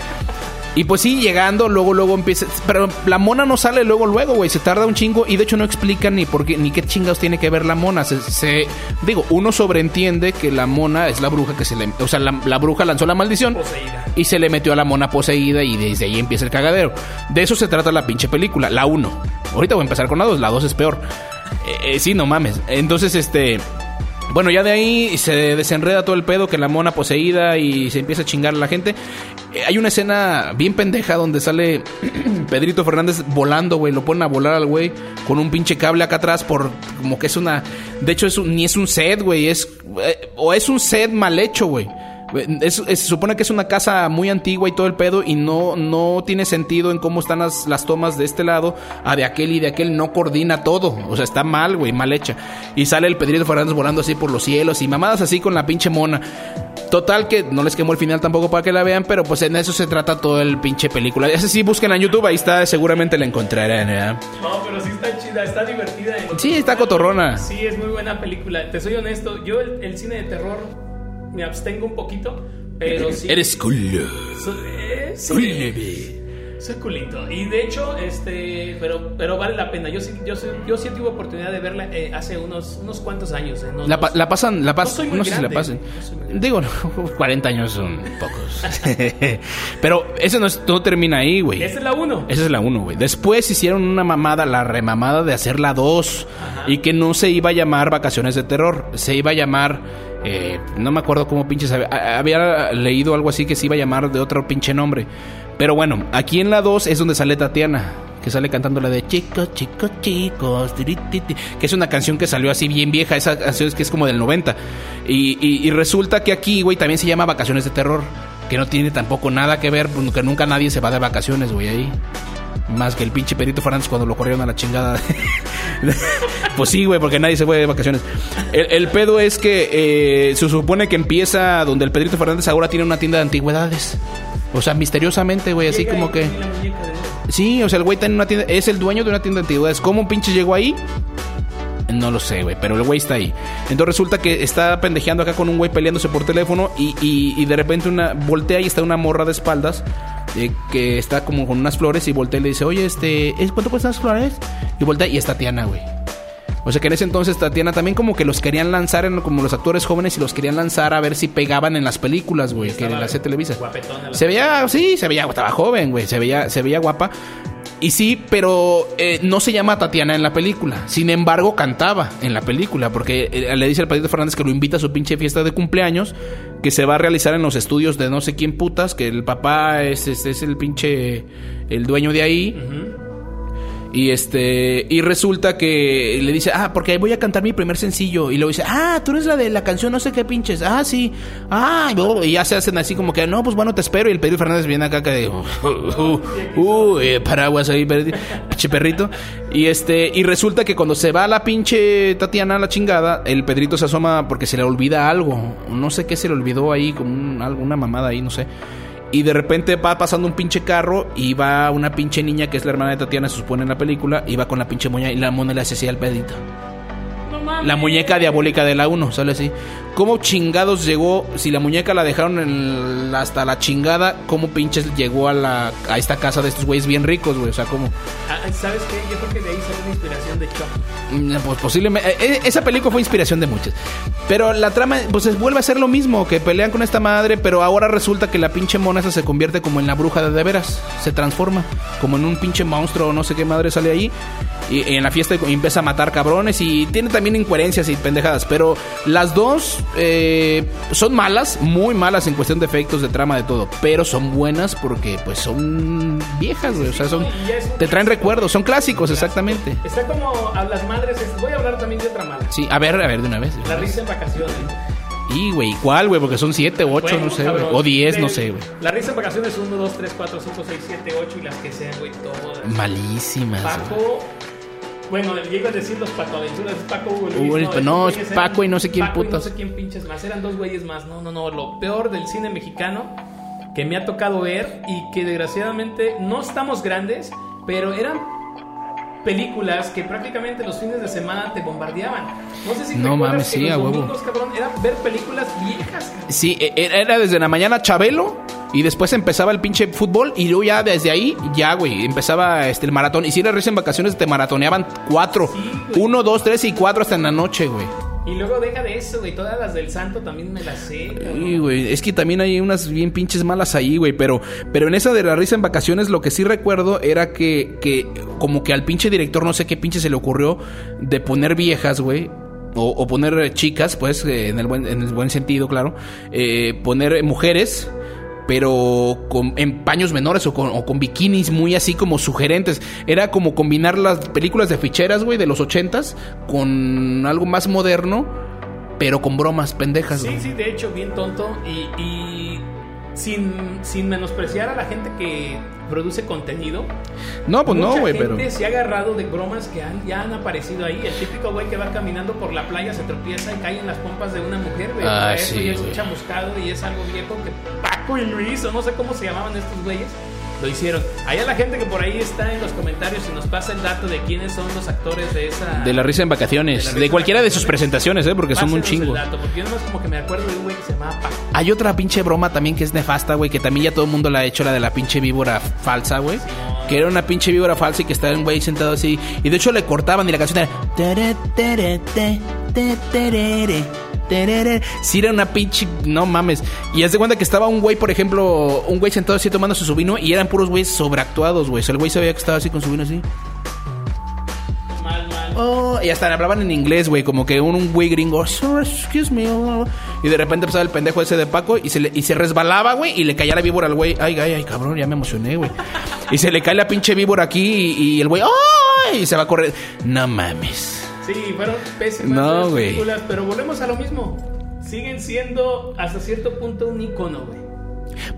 Y pues sí, llegando, luego, luego empieza. Pero la mona no sale luego, luego, güey. Se tarda un chingo y de hecho no explican ni por qué, ni qué chingados tiene que ver la mona. Se, se- digo, uno sobreentiende que la mona es la bruja que se le. O sea, la, la bruja lanzó la maldición Poseída. y se le metió a la mona poseída y desde ahí empieza el cagadero. De eso se trata la pinche película, la 1. Ahorita voy a empezar con la 2, la 2 es peor. Eh, eh, sí, no mames. Entonces, este... Bueno, ya de ahí se desenreda todo el pedo que la mona poseída y se empieza a chingar a la gente. Eh, hay una escena bien pendeja donde sale (clears throat) Pedrito Fernández volando, güey. Lo ponen a volar al güey con un pinche cable acá atrás por como que es una... De hecho, es un- ni es un set, güey. Es... eh, o es un set mal hecho, güey. Es- es- se supone que es una casa muy antigua y todo el pedo y no, no tiene sentido en cómo están las, las tomas de este lado a de aquel y de aquel, no coordina todo, o sea, está mal, güey, mal hecha. Y sale el Pedrito Fernández volando así por los cielos y mamadas así con la pinche mona. Total que no les quemo el final tampoco para que la vean, pero pues en eso se trata todo el pinche película. Ese sí, busquen en YouTube, ahí está, seguramente la encontrarán, ¿verdad? No, pero sí está chida, está divertida. Sí, está cotorrona. Sí, es muy buena película. Te soy honesto, yo el, el cine de terror me abstengo un poquito, pero sí. Eres culo. So- eh, sí. Soy culito. Y de hecho, este, pero, pero vale la pena. Yo sí, yo sí, yo sí tuve oportunidad de verla eh, hace unos, unos cuantos años. eh, no- La, no- pa- la pasan, la pasan, no, muy sé si la pasan. no. Digo, no, (laughs) 40 años son pocos. (laughs) Pero ese no, es- no termina ahí, güey. Esa es la uno. Esa es la 1, güey. Después hicieron una mamada, la remamada de hacer la 2. Y que no se iba a llamar Vacaciones de Terror. Se iba a llamar. Eh, no me acuerdo cómo pinches. Había, leído algo así que se iba a llamar de otro pinche nombre. Pero bueno, aquí en la 2 es donde sale Tatiana. Que sale cantando la de Chicos, chicos, chicos. Que es una canción que salió así bien vieja. Esa canción es que es como del 90. Y, y- y resulta que aquí, güey, también se llama Vacaciones de Terror. Que no tiene tampoco nada que ver. Que nunca nadie se va de vacaciones, güey, ahí. Más que el pinche Perito Fernández cuando lo corrieron a la chingada. (laughs) pues sí, güey, porque nadie se fue de vacaciones. El, el pedo es que eh, se supone que empieza donde el Pedrito Fernández ahora tiene una tienda de antigüedades. O sea, misteriosamente, güey, así como que... Sí, o sea, el güey tiene una tienda, es el dueño de una tienda de antigüedades. ¿Cómo pinche llegó ahí? No lo sé, güey, pero el güey está ahí. Entonces resulta que está pendejeando acá con un güey peleándose por teléfono y, y- y de repente una voltea y está una morra de espaldas eh, que está como con unas flores y voltea y le dice, oye, este, ¿es- ¿cuánto cuestan las flores? Y voltea y es Tatiana, güey. O sea que en ese entonces Tatiana también como que los querían lanzar en, como los actores jóvenes y los querían lanzar a ver si pegaban en las películas, güey, que la hacía Televisa. Se veía, sí, se veía, estaba joven, güey, se veía, se veía guapa. Y sí, pero eh, no se llama Tatiana en la película. Sin embargo, cantaba en la película. Porque eh, le dice al Pedrito Fernández que lo invita a su pinche fiesta de cumpleaños. Que se va a realizar en los estudios de no sé quién putas. Que el papá es, es, es el pinche. El dueño de ahí. Y este. Y resulta que le dice, ah, porque voy a cantar mi primer sencillo. Y luego dice, ah, tú eres la de la canción, no sé qué pinches. Ah, sí. Ah, y, ya se hacen así como que, no, pues bueno, te espero. Y el Pedro Fernández viene acá que de, uh, uh, uh, eh, paraguas ahí, perrito. Y este. Y resulta que cuando se va la pinche Tatiana a la chingada, el Pedrito se asoma porque se le olvida algo. No sé qué se le olvidó ahí, como un- alguna mamada ahí, no sé. Y de repente va pasando un pinche carro y va una pinche niña que es la hermana de Tatiana, se supone en la película, y va con la pinche moña y la mona le hace así al pedito. No. La muñeca diabólica de la 1, sale así. ¿Cómo chingados llegó? Si la muñeca la dejaron en- hasta la chingada, ¿cómo pinches llegó a la a esta casa de estos güeyes bien ricos, güey? O sea, ¿cómo? Ah, ¿Sabes qué? Yo creo que de ahí sale una inspiración de Chucky. Mm, Pues posiblemente. eh, eh, esa película fue inspiración de muchas. Pero la trama, pues es- vuelve a ser lo mismo: que pelean con esta madre, pero ahora resulta que la pinche mona se convierte como en la bruja de de veras. Se transforma como en un pinche monstruo no sé qué madre sale ahí. Y, en la fiesta empieza a matar cabrones y tiene también incoherencias y pendejadas. Pero las dos eh, son malas, muy malas en cuestión de efectos, de trama, de todo. Pero son buenas porque, pues, son viejas. O sea, son. Te traen recuerdos, son clásicos, exactamente. Está como a las madres. es- Voy a hablar también de otra mala. Sí, a ver, a ver, de una vez. La risa en vacaciones. Y, güey, ¿cuál, güey? Porque son siete, ocho, Bueno, no sé, güey. O diez, no Del- sé, güey. La risa en vacaciones 1, 2, 3, 4, 5, 6, 7, 8 y las que sean, güey, todas. Malísimas. Paco. Bueno, yo iba a decir los Paco Aventuras, es Paco Hugo Luis. Hugo Luis, estos no, es Paco y no sé quién Paco y putas. no sé quién pinches más. Eran dos güeyes más. No, no, no. Lo peor del cine mexicano que me ha tocado ver y que desgraciadamente no estamos grandes, pero eran películas que prácticamente los fines de semana te bombardeaban. No sé si No mames, que sí, los a huevo. domingos, cabrón, era ver películas viejas. Sí, e- era era desde la mañana Chabelo. Y después empezaba el pinche fútbol. Y luego ya desde ahí, ya, güey, empezaba este, el maratón. Y si risa en vacaciones, te maratoneaban cuatro. Sí. Uno, dos, tres y cuatro hasta en la noche, güey. Y luego deja de eso, güey. Todas las del santo también me las sé. Sí, güey. Es que también hay unas bien pinches malas ahí, güey. Pero, pero en esa de la risa en vacaciones, lo que sí recuerdo era que, que como que al pinche director, no sé qué pinche se le ocurrió de poner viejas, güey. O, o poner chicas, pues, eh, en el buen, en el buen sentido, claro. Eh, poner mujeres. Pero con, en paños menores o con, o con bikinis muy así como sugerentes. Era como combinar las películas de ficheras, güey, de los ochentas con algo más moderno, pero con bromas pendejas. Sí, sí, de hecho, bien tonto. Y, y sin, sin menospreciar a la gente que produce contenido. No, pues no, güey, pero. gente se ha agarrado de bromas que han, ya han aparecido ahí. El típico güey que va caminando por la playa, se tropieza y cae en las pompas de una mujer, güey. Ah, eso sí, ya es un chamuscado y es algo viejo que Paco y Luis, o no sé cómo se llamaban estos güeyes. Lo hicieron. Allá la gente que por ahí está en los comentarios y nos pasa el dato de quiénes son los actores de esa. De la risa en vacaciones. De cualquiera de sus presentaciones, ¿eh? Porque son un Pásenos el chingo. dato, porque yo nomás como que me acuerdo de un güey que se llamaba Paco. Hay otra pinche broma también que es nefasta, güey, que también ya todo el mundo la ha hecho, la de la pinche víbora falsa, güey. Que era una pinche víbora falsa y que estaba un güey sentado así. Y de hecho le cortaban y la canción era... Sí, era una pinche... No mames. Y haz de cuenta que estaba un güey, por ejemplo, un güey sentado así tomando su vino y eran puros güeyes sobreactuados, güey. O sea, el güey sabía que estaba así con su vino así. Mal, mal. Oh, y hasta hablaban en inglés, güey, como que un, un güey gringo, "Sir, excuse me. oh". Y de repente empezaba el pendejo ese de Paco y se, le, y se resbalaba, güey, y le caía la víbora al güey. Ay, ay, ay, cabrón, ya me emocioné, güey. Y se le cae la pinche víbora aquí y, y el güey, ¡ay! Y se va a correr. No mames. Sí, fueron pésimas No, las películas, pero volvemos a lo mismo. Siguen siendo hasta cierto punto un icono, güey.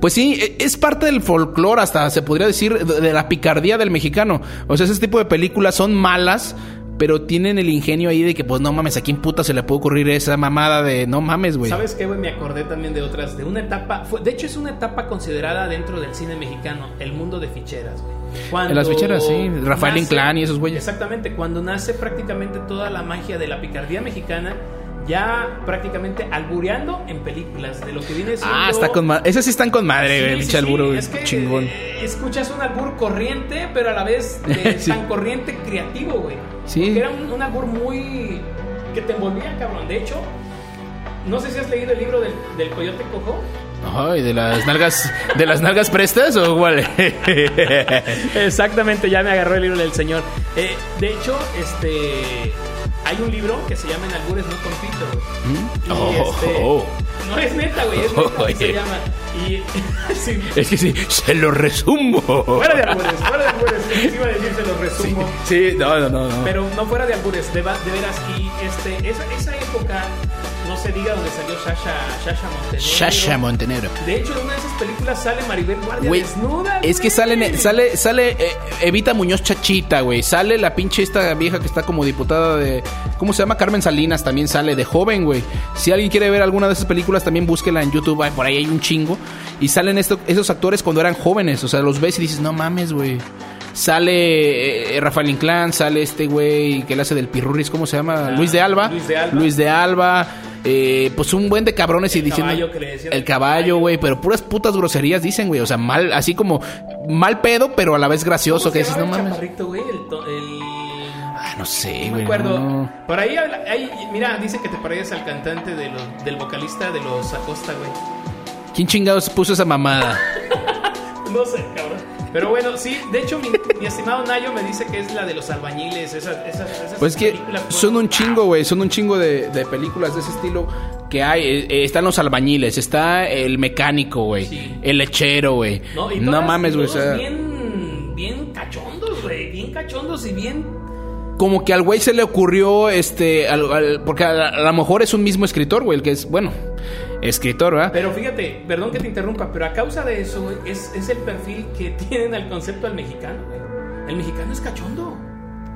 Pues sí, e- es parte del folclore, hasta se podría decir, de de la picardía del mexicano. O sea, ese tipo de películas son malas, pero tienen el ingenio ahí de que, pues no mames, ¿a quién puta se le puede ocurrir esa mamada de no mames, güey? ¿Sabes qué, güey? Me acordé también de otras, de una etapa, fue- de hecho es una etapa considerada dentro del cine mexicano, el mundo de ficheras, güey. Cuando En las ficheras, sí, Rafael Inclán y esos güeyes. Exactamente, cuando nace prácticamente toda la magia de la picardía mexicana, ya prácticamente albureando en películas, de lo que viene siendo... Ah, está con madre. Esas sí están con madre, Sí, güey, sí, alburo, es que, chingón. escuchas un albur corriente, pero a la vez (laughs) eh, tan corriente creativo, güey. Sí. Porque era un, un albur muy. que te envolvía, cabrón. De hecho, no sé si has leído el libro del, del Coyote Cojo. Ay, de las nalgas, de las nalgas prestas o cuál? (laughs) Exactamente, ya me agarró el libro del señor. Eh, de hecho, este. Hay un libro que se llama En albures no compito. Y, Oh, este, oh. No es neta, güey, es neta, así se llama. Y. (laughs) sí, Es que sí, se lo resumo. fuera de albures, fuera de albures. Sí, iba a decir, se los resumo. Sí, no, no, no. no. Pero no fuera de albures, de, de veras. Y este, esa, esa época, no se diga donde salió Sasha, Sasha Montenegro. Shasha Montenegro. De hecho, en una de esas películas sale Maribel Guardia desnuda. es que sale, sale, sale eh, Evita Muñoz Chachita, güey. Sale la pinche esta vieja que está como diputada de. ¿Cómo se llama? Carmen Salinas también sale de joven, güey. Si alguien quiere ver alguna de esas películas, también búsquela en YouTube. ay, Por ahí hay un chingo. Y salen esto, esos actores cuando eran jóvenes. O sea, los ves y dices, no mames, güey. Sale eh, Rafael Inclán, sale este güey que le hace del Pirurris, ¿cómo se llama? Ah, Luis de Alba. Luis de Alba. Luis de Alba. Eh, pues un buen de cabrones y diciendo. caballo que le decían el caballo, güey. Pero puras putas groserías dicen, güey. O sea, mal, así como mal pedo, pero a la vez gracioso. ¿Cómo Que dices, no mames. güey? El, el- Ah, no sé, No me güey. acuerdo. no. Por ahí, mira, dice que te pareces al cantante de los- del vocalista de los Acosta, güey. ¿Quién chingados puso esa mamada? (laughs) No sé, cabrón. Pero bueno, sí, de hecho, mi, mi estimado Nayo me dice que es la de los albañiles. Esas, esas, esas Pues es que son un chingo, güey. Son un chingo de, de películas de ese estilo que hay. Eh, eh, están los albañiles, está el mecánico, güey. Sí. El lechero, güey. No, y No, mames, güey. bien, bien cachondos, güey. Bien cachondos y bien. como que al güey se le ocurrió, este, al- al- porque a, a lo mejor es un mismo escritor, güey, el que es, bueno, escritor, ¿verdad? Pero fíjate, perdón que te interrumpa, pero a causa de eso, es, es el perfil que (laughs) tienen al concepto al mexicano. El mexicano es cachondo.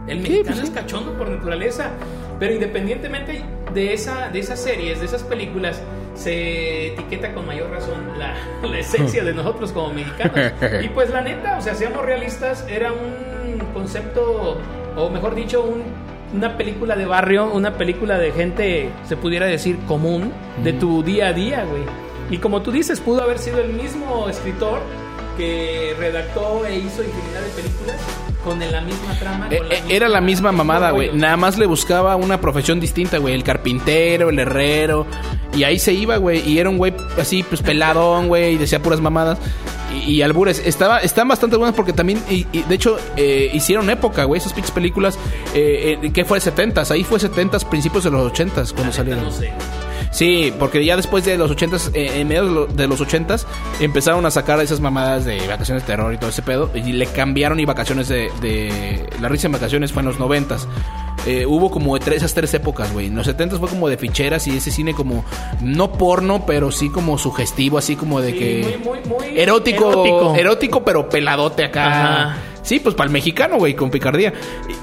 El Sí, mexicano pues sí. es cachondo por naturaleza. Pero independientemente de, esa, de esas series, de esas películas, se etiqueta con mayor razón la, (laughs) la esencia de nosotros como mexicanos. (laughs) Y pues la neta, o sea, seamos realistas, era un concepto, o mejor dicho, un- una película de barrio, una película de gente, se pudiera decir, común, de tu día a día, güey. Y como tú dices, pudo haber sido el mismo escritor que redactó e hizo infinidad de películas con la misma trama. Eh, con la eh, era la misma mamada, güey. Nada más le buscaba una profesión distinta, güey. El carpintero, el herrero. Y ahí se iba, güey. Y era un güey así, pues peladón, güey. Y decía puras mamadas. Y, y albures. Estaba, están bastante buenas porque también, y, y de hecho, eh, hicieron época, güey. Esas pinches películas. Eh, ¿Qué fue? 70s. Ahí fue 70s, principios de los 80s cuando salieron. No sé. Sí, porque ya después de los 80s, eh, en medio de lo- de los 80s, empezaron a sacar esas mamadas de vacaciones de terror y todo ese pedo. Y le cambiaron y vacaciones de. de la risa en vacaciones fue en los 90s. Eh, hubo como de tres, esas tres épocas, güey. En los 70s fue como de ficheras y ese cine como. No porno, pero sí como sugestivo, así como de Sí, que. muy, muy, muy erótico, erótico. erótico. pero peladote acá. Ajá. Sí, pues para el mexicano, güey, con picardía.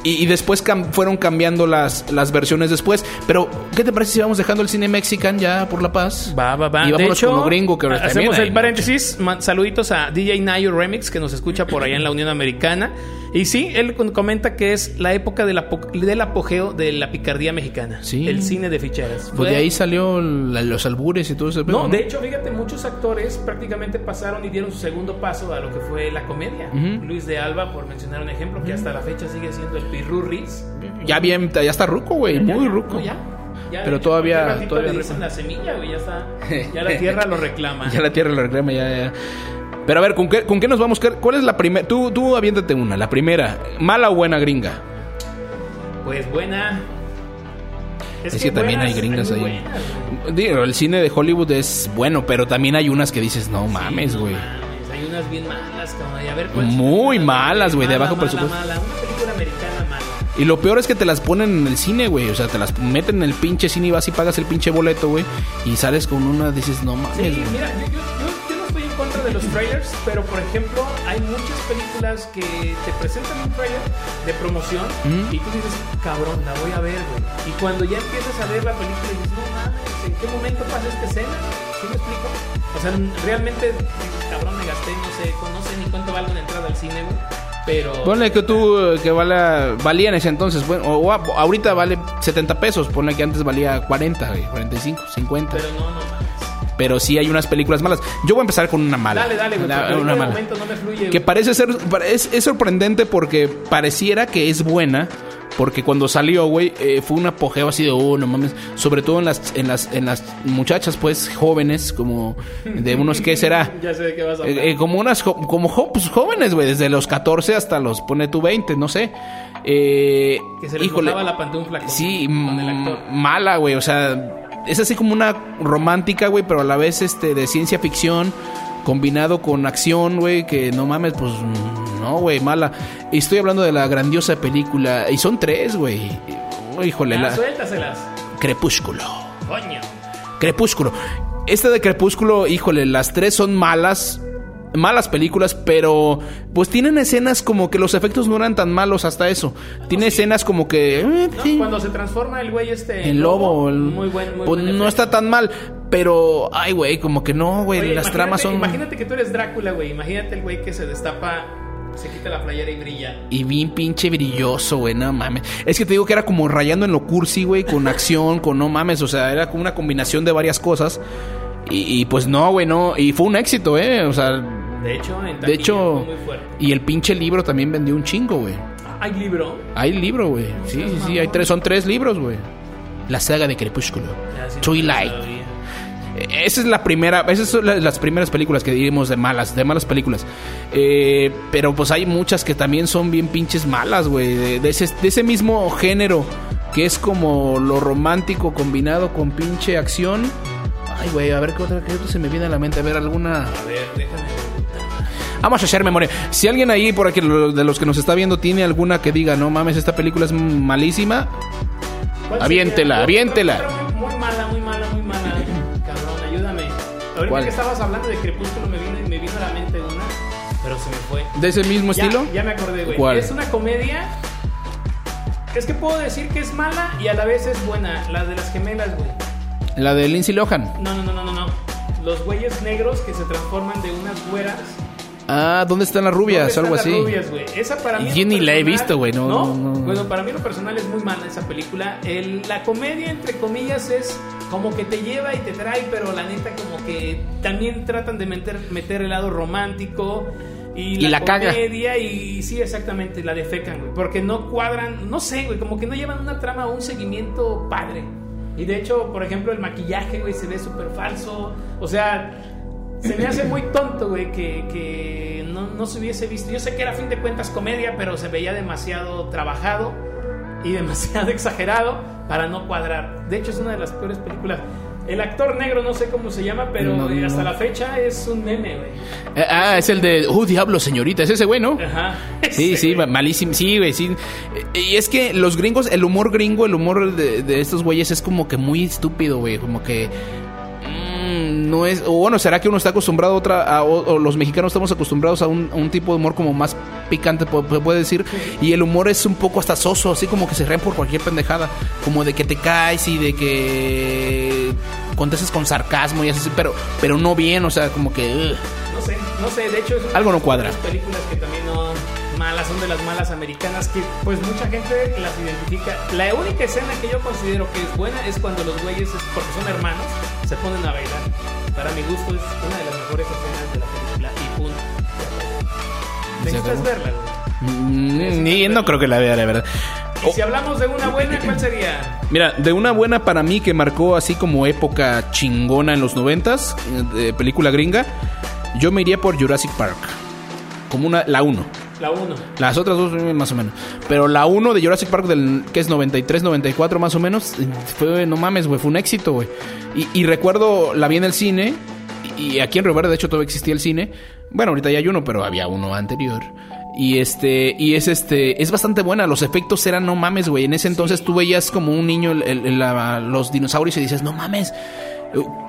Y, y después cam- fueron cambiando las, las versiones después. Pero, ¿qué te parece si vamos dejando el cine mexican ya por la paz? Va, va, va. Y vámonos hecho, con lo gringo, que hacemos el paréntesis. Saluditos a DJ Nayo Remix, que nos escucha por allá en la Unión Americana. Y sí, él comenta que es la época del, apo- del apogeo de la picardía mexicana. Sí. El cine de ficheras. Pues de ahí salió la- los albures y todo ese pedo, No, de hecho, fíjate, muchos actores prácticamente pasaron y dieron su segundo paso a lo que fue la comedia. Ujú. Luis de Alba, por mencionar un ejemplo, que hasta la fecha sigue siendo el Pirurris. Ya bien, ya está ruco, güey, muy ruco. no, ya. Ya, Pero hecho, todavía- todavía le dicen la semilla, güey, ya está. (laughs) Ya la tierra lo reclama. (laughs) Ya la tierra lo reclama, ya, ya. Pero a ver, ¿con qué, con qué nos vamos? ¿Qué- ¿Cuál es la primera? Tú, tú aviéntate una, la primera. ¿Mala o buena gringa? Pues buena. Es que también hay gringas muy ahí. buenas. Digo, el cine de Hollywood es bueno, pero también hay unas que dices, no Sí, mames, güey. Hay unas bien malas, cabrón. Y a ver, ¿cuál Muy malas, güey, de mala, bajo mala, presupuesto. Mala, Una película americana mala. Y lo peor es que te las ponen en el cine, güey. O sea, te las meten en el pinche cine y vas y pagas el pinche boleto, güey. Y sales con una, dices, no mames. Sí, güey. mira, yo, yo, yo- yo no estoy en contra de los trailers, pero por ejemplo, hay muchas películas que te presentan un trailer de promoción Ujú. y tú dices, cabrón, la voy a ver, güey. Y cuando ya empiezas a ver la película dices, no mames, ¿en qué momento pasa esta escena? ¿Sí me explico? O sea, realmente, cabrón, me gasté, no sé, no sé ni cuánto valgo una entrada al cine, güey. Pero. Ponle que tú, eh, que vale, valía en ese entonces, bueno, o ahorita vale 70 pesos, ponle que antes valía 40, güey, 45, 50. Pero no, no mames. Pero sí hay unas películas malas. Yo voy a empezar con una mala. Dale, dale, güey. La- una mala. no me fluye. Que güey. parece ser. Es, es sorprendente porque pareciera que es buena. Porque cuando salió, güey, eh, fue un apogeo así de, oh, no mames. Sobre todo en las, en las, en las muchachas, pues, jóvenes, como de unos, ¿qué será? (laughs) Ya sé de qué vas a hablar. Eh, eh, como unas como pues, jóvenes, güey, desde los 14 hasta los pone tú 20, no sé. Eh, que se les híjole, la pantufla con, sí, con el actor. mala, güey, o sea, es así como una romántica, güey, pero a la vez este de ciencia ficción combinado con acción, güey, que no mames, pues no, güey, mala. Estoy hablando de la grandiosa película y son tres, güey. Híjole, Ah, la suéltaselas. Crepúsculo. Coño. Crepúsculo. Esta de Crepúsculo, híjole, las tres son malas. Malas películas, pero pues tienen escenas como que los efectos no eran tan malos hasta eso. Tiene escenas como que... eh, No, sí, Cuando se transforma el güey este. el lobo, el- Muy buen, muy pues, buen no está tan mal, pero ay güey, como que no, güey, las tramas son Imagínate que tú eres Drácula, güey. Imagínate el güey que se destapa, se quita la playera y brilla. y bien pinche brilloso, güey, no mames. Es que te digo que era como rayando en lo cursi, güey, con (laughs) acción, con no mames, o sea, era como una combinación de varias cosas. Y, y, pues no, güey, no, y fue un éxito, eh, o sea, De hecho, en de hecho fue muy fuerte. y el pinche libro también vendió un chingo, güey. ¿Hay libro? Hay libro, güey. Sí, sí, sí, hay tres, son tres libros, güey. La saga de Crepúsculo. Twilight. Esa es la primera, esas son la- las primeras películas que diríamos de malas, de malas películas. Eh, pero pues hay muchas que también son bien pinches malas, güey. De, de ese, de ese mismo género, que es como lo romántico combinado con pinche acción. Ay, güey, a ver qué otra, qué otra se me viene a la mente. A ver, alguna... A ver, déjame. Vamos a hacer memoria. Si alguien ahí por aquí de los que nos está viendo tiene alguna que diga, no mames, esta película es malísima, ¿Cuál Aviéntela, aviéntela. Muy mala, muy mala, Ahorita ¿Cuál? que estabas hablando de Crepúsculo me vino, me vino a la mente una, pero se me fue. de ese mismo Ya, estilo. Ya me acordé, güey. ¿Cuál? Es una comedia. Es que puedo decir que es mala y a la vez es buena. La de las gemelas, güey. La de Lindsay Lohan. No, no, no, no, no, no. Los güeyes negros que se transforman de unas güeras. Ah, ¿dónde están las rubias? ¿Dónde Algo están así. las rubias, güey? Esa para mí. Yo ni la he personal- visto, güey, no, no, no. Bueno, para mí lo personal es muy mala esa película. El- la comedia, entre comillas, es como que te lleva y te trae, pero la neta, como que también tratan de meter, meter el lado romántico. Y, Y la caga. comedia y sí, exactamente, la defecan, güey. Porque no cuadran, no sé, güey, como que no llevan una trama o un seguimiento padre. Y de hecho, por ejemplo, el maquillaje, güey, se ve súper falso. O sea, se me hace muy tonto, güey, que, que no, no se hubiese visto. Yo sé que era a fin de cuentas comedia, pero se veía demasiado trabajado y demasiado (laughs) exagerado para no cuadrar. De hecho, es una de las peores películas. El actor negro, no sé cómo se llama, pero No, no. hasta la fecha es un meme, güey. Eh, ah, es el de. ¡Oh, diablo, señorita! Es ese güey, ¿no? Ajá. Sí, (laughs) sí, güey. malísimo. Sí, güey, sí. Y es que los gringos, el humor gringo, el humor de, de estos güeyes es como que muy estúpido, güey. Como que. No es. O bueno, será que uno está acostumbrado a otra. a- o, o los mexicanos estamos acostumbrados a un, a un tipo de humor como más picante, se puede decir. Y el humor es un poco hasta soso, así como que se ríen por cualquier pendejada. Como de que te caes y de que. contestas con sarcasmo y así, pero, pero no bien, o sea, como que. ugh. No sé, no sé, de hecho es Algo no de las cuadra. películas que también no malas son de las malas americanas que pues mucha gente las identifica. La única escena que yo considero que es buena es cuando los güeyes, porque son hermanos, se ponen a bailar. Para mi gusto es una de las mejores escenas de la película y punto. ¿Se Necesitas verla. Mm, Ni, no creo que la vea, la verdad. Y si hablamos de una buena, ¿cuál sería? Mira, de una buena para mí que marcó así como época chingona en los noventas, eh, de película gringa, yo me iría por Jurassic Park. Como una, la 1. La 1. Las otras dos más o menos. Pero la 1 de Jurassic Park, del, que es 93, 94 más o menos, fue, no mames, güey, fue un éxito, güey. Y, y recuerdo, la vi en el cine, y, aquí en Río Verde, de hecho, todavía existía el cine. Bueno, ahorita ya hay uno, pero había uno anterior. Y este, y es este, es bastante buena. Los efectos eran no mames, güey. En ese entonces tú veías como un niño el- el- la- los dinosaurios y dices, no mames.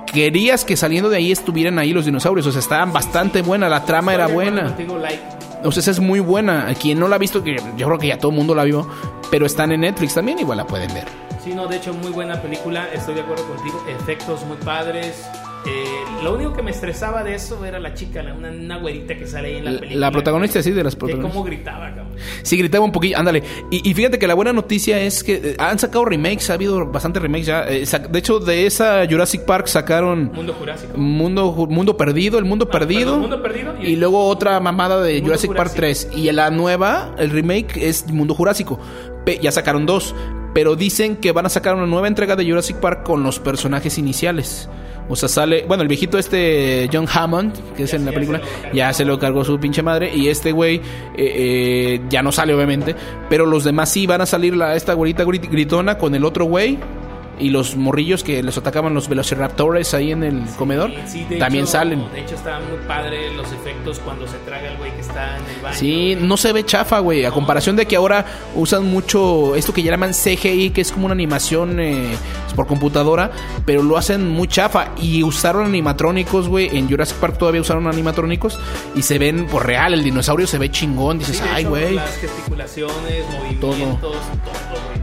Querías que saliendo de ahí estuvieran ahí los dinosaurios. O sea, estaban bastante buena. La trama era buena. Like. O sea, esa es muy buena. Quien no la ha visto, que yo creo que ya todo el mundo la vio, pero están en Netflix también, igual la pueden ver. Sí, no, de hecho, muy buena película. Estoy de acuerdo contigo. Efectos muy padres. Eh, lo único que me estresaba de eso era la chica, la, una, una güerita que sale ahí en la La- película. la protagonista, sí, de las protagonistas. cómo gritaba, cabrón. Sí, gritaba un poquillo, ándale. Y, y fíjate que la buena noticia es que eh, han sacado remakes, ha habido bastantes remakes ya. Eh, de hecho, de esa Jurassic Park sacaron Mundo Jurásico. Mundo, Mundo Perdido, El Mundo Perdido. perdón, Mundo Perdido y- Y luego otra mamada de Jurassic Park Jurásico. 3. Y la nueva, el remake, es Mundo Jurásico. Pe- ya sacaron dos. Pero dicen que van a sacar una nueva entrega de Jurassic Park con los personajes iniciales. O sea, sale. Bueno, el viejito este, John Hammond, que es en la película, ya se lo cargó su pinche madre. Y este güey eh, eh, ya no sale, obviamente. Pero los demás sí van a salir la, esta güerita grit- gritona con el otro güey. Y los morrillos que les atacaban los velociraptores ahí en el comedor. Sí, también hecho- salen. De hecho, estaban muy padre los efectos cuando se traga el güey que está en el baño. Sí, no se ve chafa, güey. A comparación de que ahora usan mucho esto que llaman CGI, que es como una animación eh, por computadora, pero lo hacen muy chafa. Y usaron animatrónicos, güey. En Jurassic Park todavía usaron animatrónicos y se ven por real. El dinosaurio se ve chingón. Dices, Sí, de ay, hecho, güey. Las gesticulaciones, movimientos, todo, güey, real, cabrón.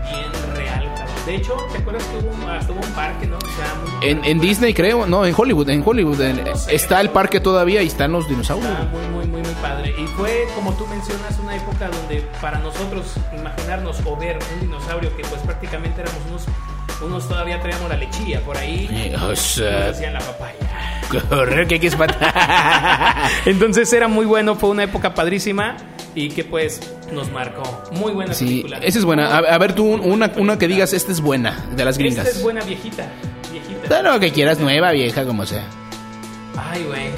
De hecho, ¿te acuerdas que hubo un, hasta hubo un parque, no? Muy- En, Disney, creo, no, en Hollywood, en Hollywood. en- está el parque todavía y están los dinosaurios. Está muy, muy, muy, muy padre. Y fue, como tú mencionas, una época donde para nosotros imaginarnos o ver un dinosaurio que pues prácticamente éramos unos, unos todavía traíamos la lechilla por ahí. Eh, o Nos sea, hacían la papaya. (laughs) correr que hay que. (laughs) Entonces era muy bueno, fue una época padrísima y que pues nos marcó. Muy buena Sí, película. esa es buena. A, a ver, tú, una, una que digas, esta es buena, de las gringas. Esta es buena viejita. Viejita. Da lo que quieras, nueva, vieja, como sea. Ay, güey.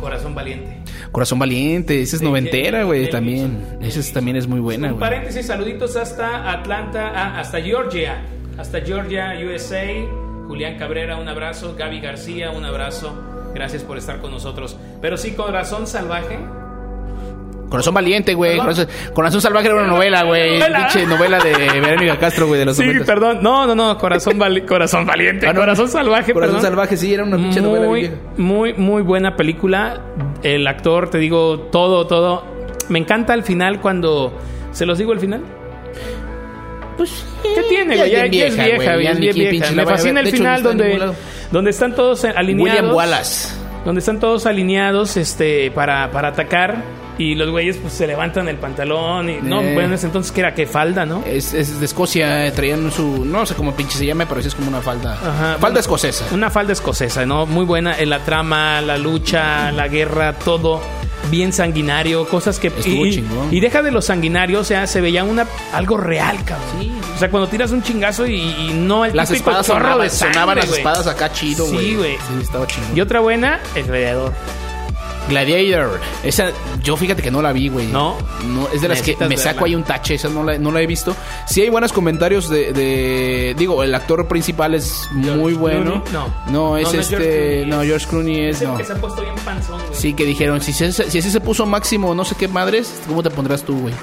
Corazón valiente. Corazón Valiente, esa es noventera, güey, también. Esa es- también es muy buena, güey. paréntesis, saluditos hasta Atlanta, ah, hasta Georgia. Hasta Georgia, USA. Julián Cabrera, un abrazo. Gaby García, un abrazo. Gracias por estar con nosotros. Pero sí, Corazón Salvaje. Corazón Valiente, güey. Corazón, Corazón Salvaje era una novela, güey. Novela. Pinche novela de (laughs) Verónica Castro, güey, de los Sí, 90. perdón. No, no, no. Corazón, vali- corazón Valiente. Ah, no. Corazón Salvaje, Corazón perdón. Salvaje, sí, era una pinche novela muy, vieja. muy, muy buena película. El actor, te digo, todo, todo. Me encanta el final cuando. ¿Se los digo el final? Pues, ¿Qué tiene, güey? Ya, ya es vieja, vieja, güey, güey. ya Es bien vieja. pinche Me fascina el final donde, donde están todos alineados. William Wallace. Donde están todos alineados este, para, para atacar. Y los güeyes pues se levantan el pantalón. Y, No, Eh. bueno, en ese entonces que era que falda, ¿no? Es, es de Escocia, eh, traían su. No sé cómo pinche se llama, pero sí es como una falda. Ajá, falda bueno, escocesa. Una falda escocesa, ¿no? Muy buena en la trama, la lucha, la guerra, todo bien sanguinario, cosas que Estuvo y, chingón. y deja de los sanguinarios, o sea, se veía una algo real, cabrón. Sí. O sea, cuando tiras un chingazo y, y no el Las típico espadas chorro sonaban, de sangre, sonaban las güey. espadas acá chido, Sí, güey. güey. Sí, estaba chido. Y otra buena, El Gladiador. Gladiator. Esa, yo fíjate que no la vi, güey. ¿No? No, es de las que me saco verla. ahí un tache, esa no la, no la he visto. Sí hay buenos comentarios de, de- Digo, el actor principal es muy bueno. Clooney, no. No, es No, no es George este... Clooney, no, George Clooney es... Es el que se ha puesto bien panzón, güey. Sí, que dijeron, si, se- si así se puso máximo no sé qué madres, ¿cómo te pondrás tú, güey?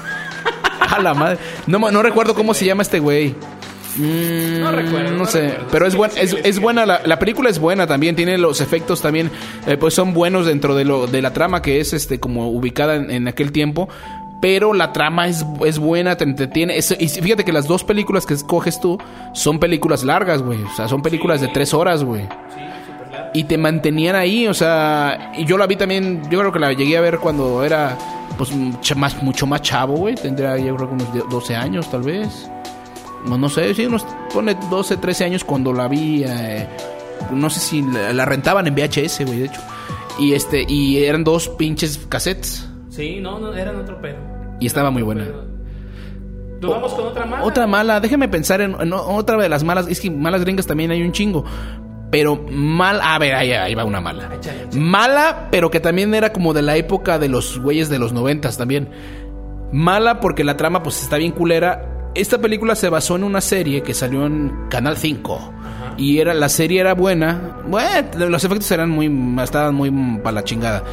A la madre. No, no recuerdo cómo se llama este güey. Mm, No recuerdo, No no sé, recuerdo. pero es, Sí, buen- sí, es, sí, es buena, la, la película es buena también, tiene los efectos también, eh, pues son buenos dentro de, lo, de la trama que es este como ubicada en, en aquel tiempo. Pero la trama es, es buena, te entretiene. Es- y fíjate que las dos películas que escoges tú son películas largas, güey. O sea, son películas de tres horas, güey. Sí. Y te mantenían ahí, o sea, y yo la vi también, yo creo que la llegué a ver cuando era pues mucho más, mucho más chavo, güey, tendría yo creo que unos 12 años tal vez. No, no sé, sí, unos pone 12, 13 años cuando la vi, eh, no sé si la, la rentaban en VHS, güey, de hecho. Y este y eran dos pinches cassettes Sí, no, no, eran otro pedo. y estaba muy buena. ¿Nos vamos con otra más? Otra mala, déjame pensar en, en otra de las malas. Es que malas gringas también hay un chingo. Pero mal, a ver, ahí, ahí va una mala. Mala, pero que también era como de la época de los güeyes de los noventas también. Mala porque la trama pues está bien culera. Esta película se basó en una serie que salió en Canal 5. Y era, la serie era buena. Bueno, los efectos eran muy. estaban muy para la chingada.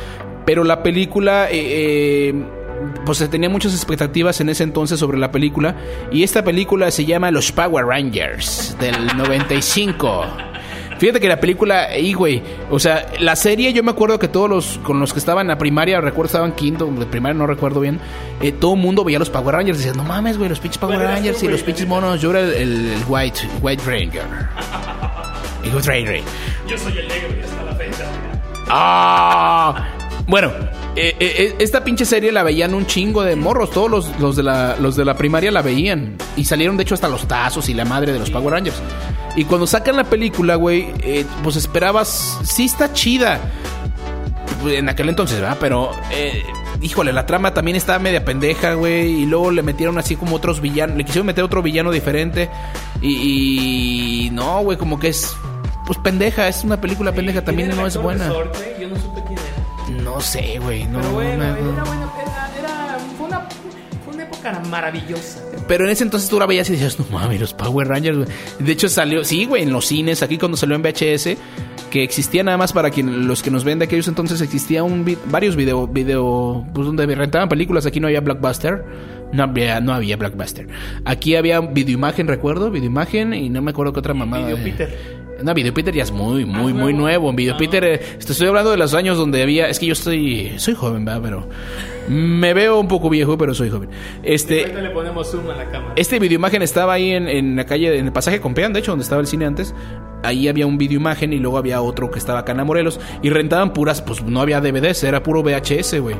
Pero la película. eh, eh, pues se tenía muchas expectativas en ese entonces sobre la película. Y esta película se llama Los Power Rangers del 95. Fíjate que la película, y güey, o sea, la serie yo me acuerdo que todos los con los que estaban en la primaria, recuerdo estaban quinto, de primaria no recuerdo bien, eh, todo el mundo veía los Power Rangers y decían, no mames, güey, los pinches Power ¿Cuál eras tú, Rangers y los pinches monos, yo era el, el- el White, White Ranger. (laughs) El White Ranger. Yo soy el negro y hasta la fecha. ¡Ah! Bueno, eh, eh, esta pinche serie la veían un chingo de morros. Todos los, los de la, los de la primaria la veían. Y salieron, de hecho, hasta los tazos y la madre de los Power Rangers. Y cuando sacan la película, güey, eh, pues esperabas. Sí, está chida. En aquel entonces, ¿verdad? Pero. Eh, híjole, la trama también estaba media pendeja, güey. Y luego le metieron así como otros villanos. Le quisieron meter otro villano diferente. Y. y no, güey, como que es. Pues pendeja, es una película pendeja, también no es buena. Yo no supe quién. No sé, güey. No, Pero bueno, no- era no. bueno, era, era- fue, una, fue una época maravillosa. Pero en ese entonces tú la veías y decías, no mames, los Power Rangers, güey. De hecho salió, sí, güey, en los cines, aquí cuando salió en VHS, que existía nada más para quien, los que nos ven de aquellos entonces, existía un vi- varios video, video, pues donde rentaban películas, aquí no había Blockbuster. No había, no había Blockbuster. Aquí había videoimagen, recuerdo, videoimagen, y no me acuerdo qué otra mamada. Video de- Peter. No, Video Peter ya es muy, muy, muy nuevo. En Video Ah. Peter, eh, te estoy hablando de los años donde había. Es que yo estoy. Soy joven, ¿verdad? Pero. Me veo un poco viejo, pero soy joven. Este. Ahorita le ponemos zoom a la cámara. Este videoimagen estaba ahí en, en la calle, en el pasaje Compeán, de hecho, donde estaba el cine antes. Ahí había un videoimagen y luego había otro que estaba acá en Morelos. Y rentaban puras, pues no había DVDs, era puro VHS, güey.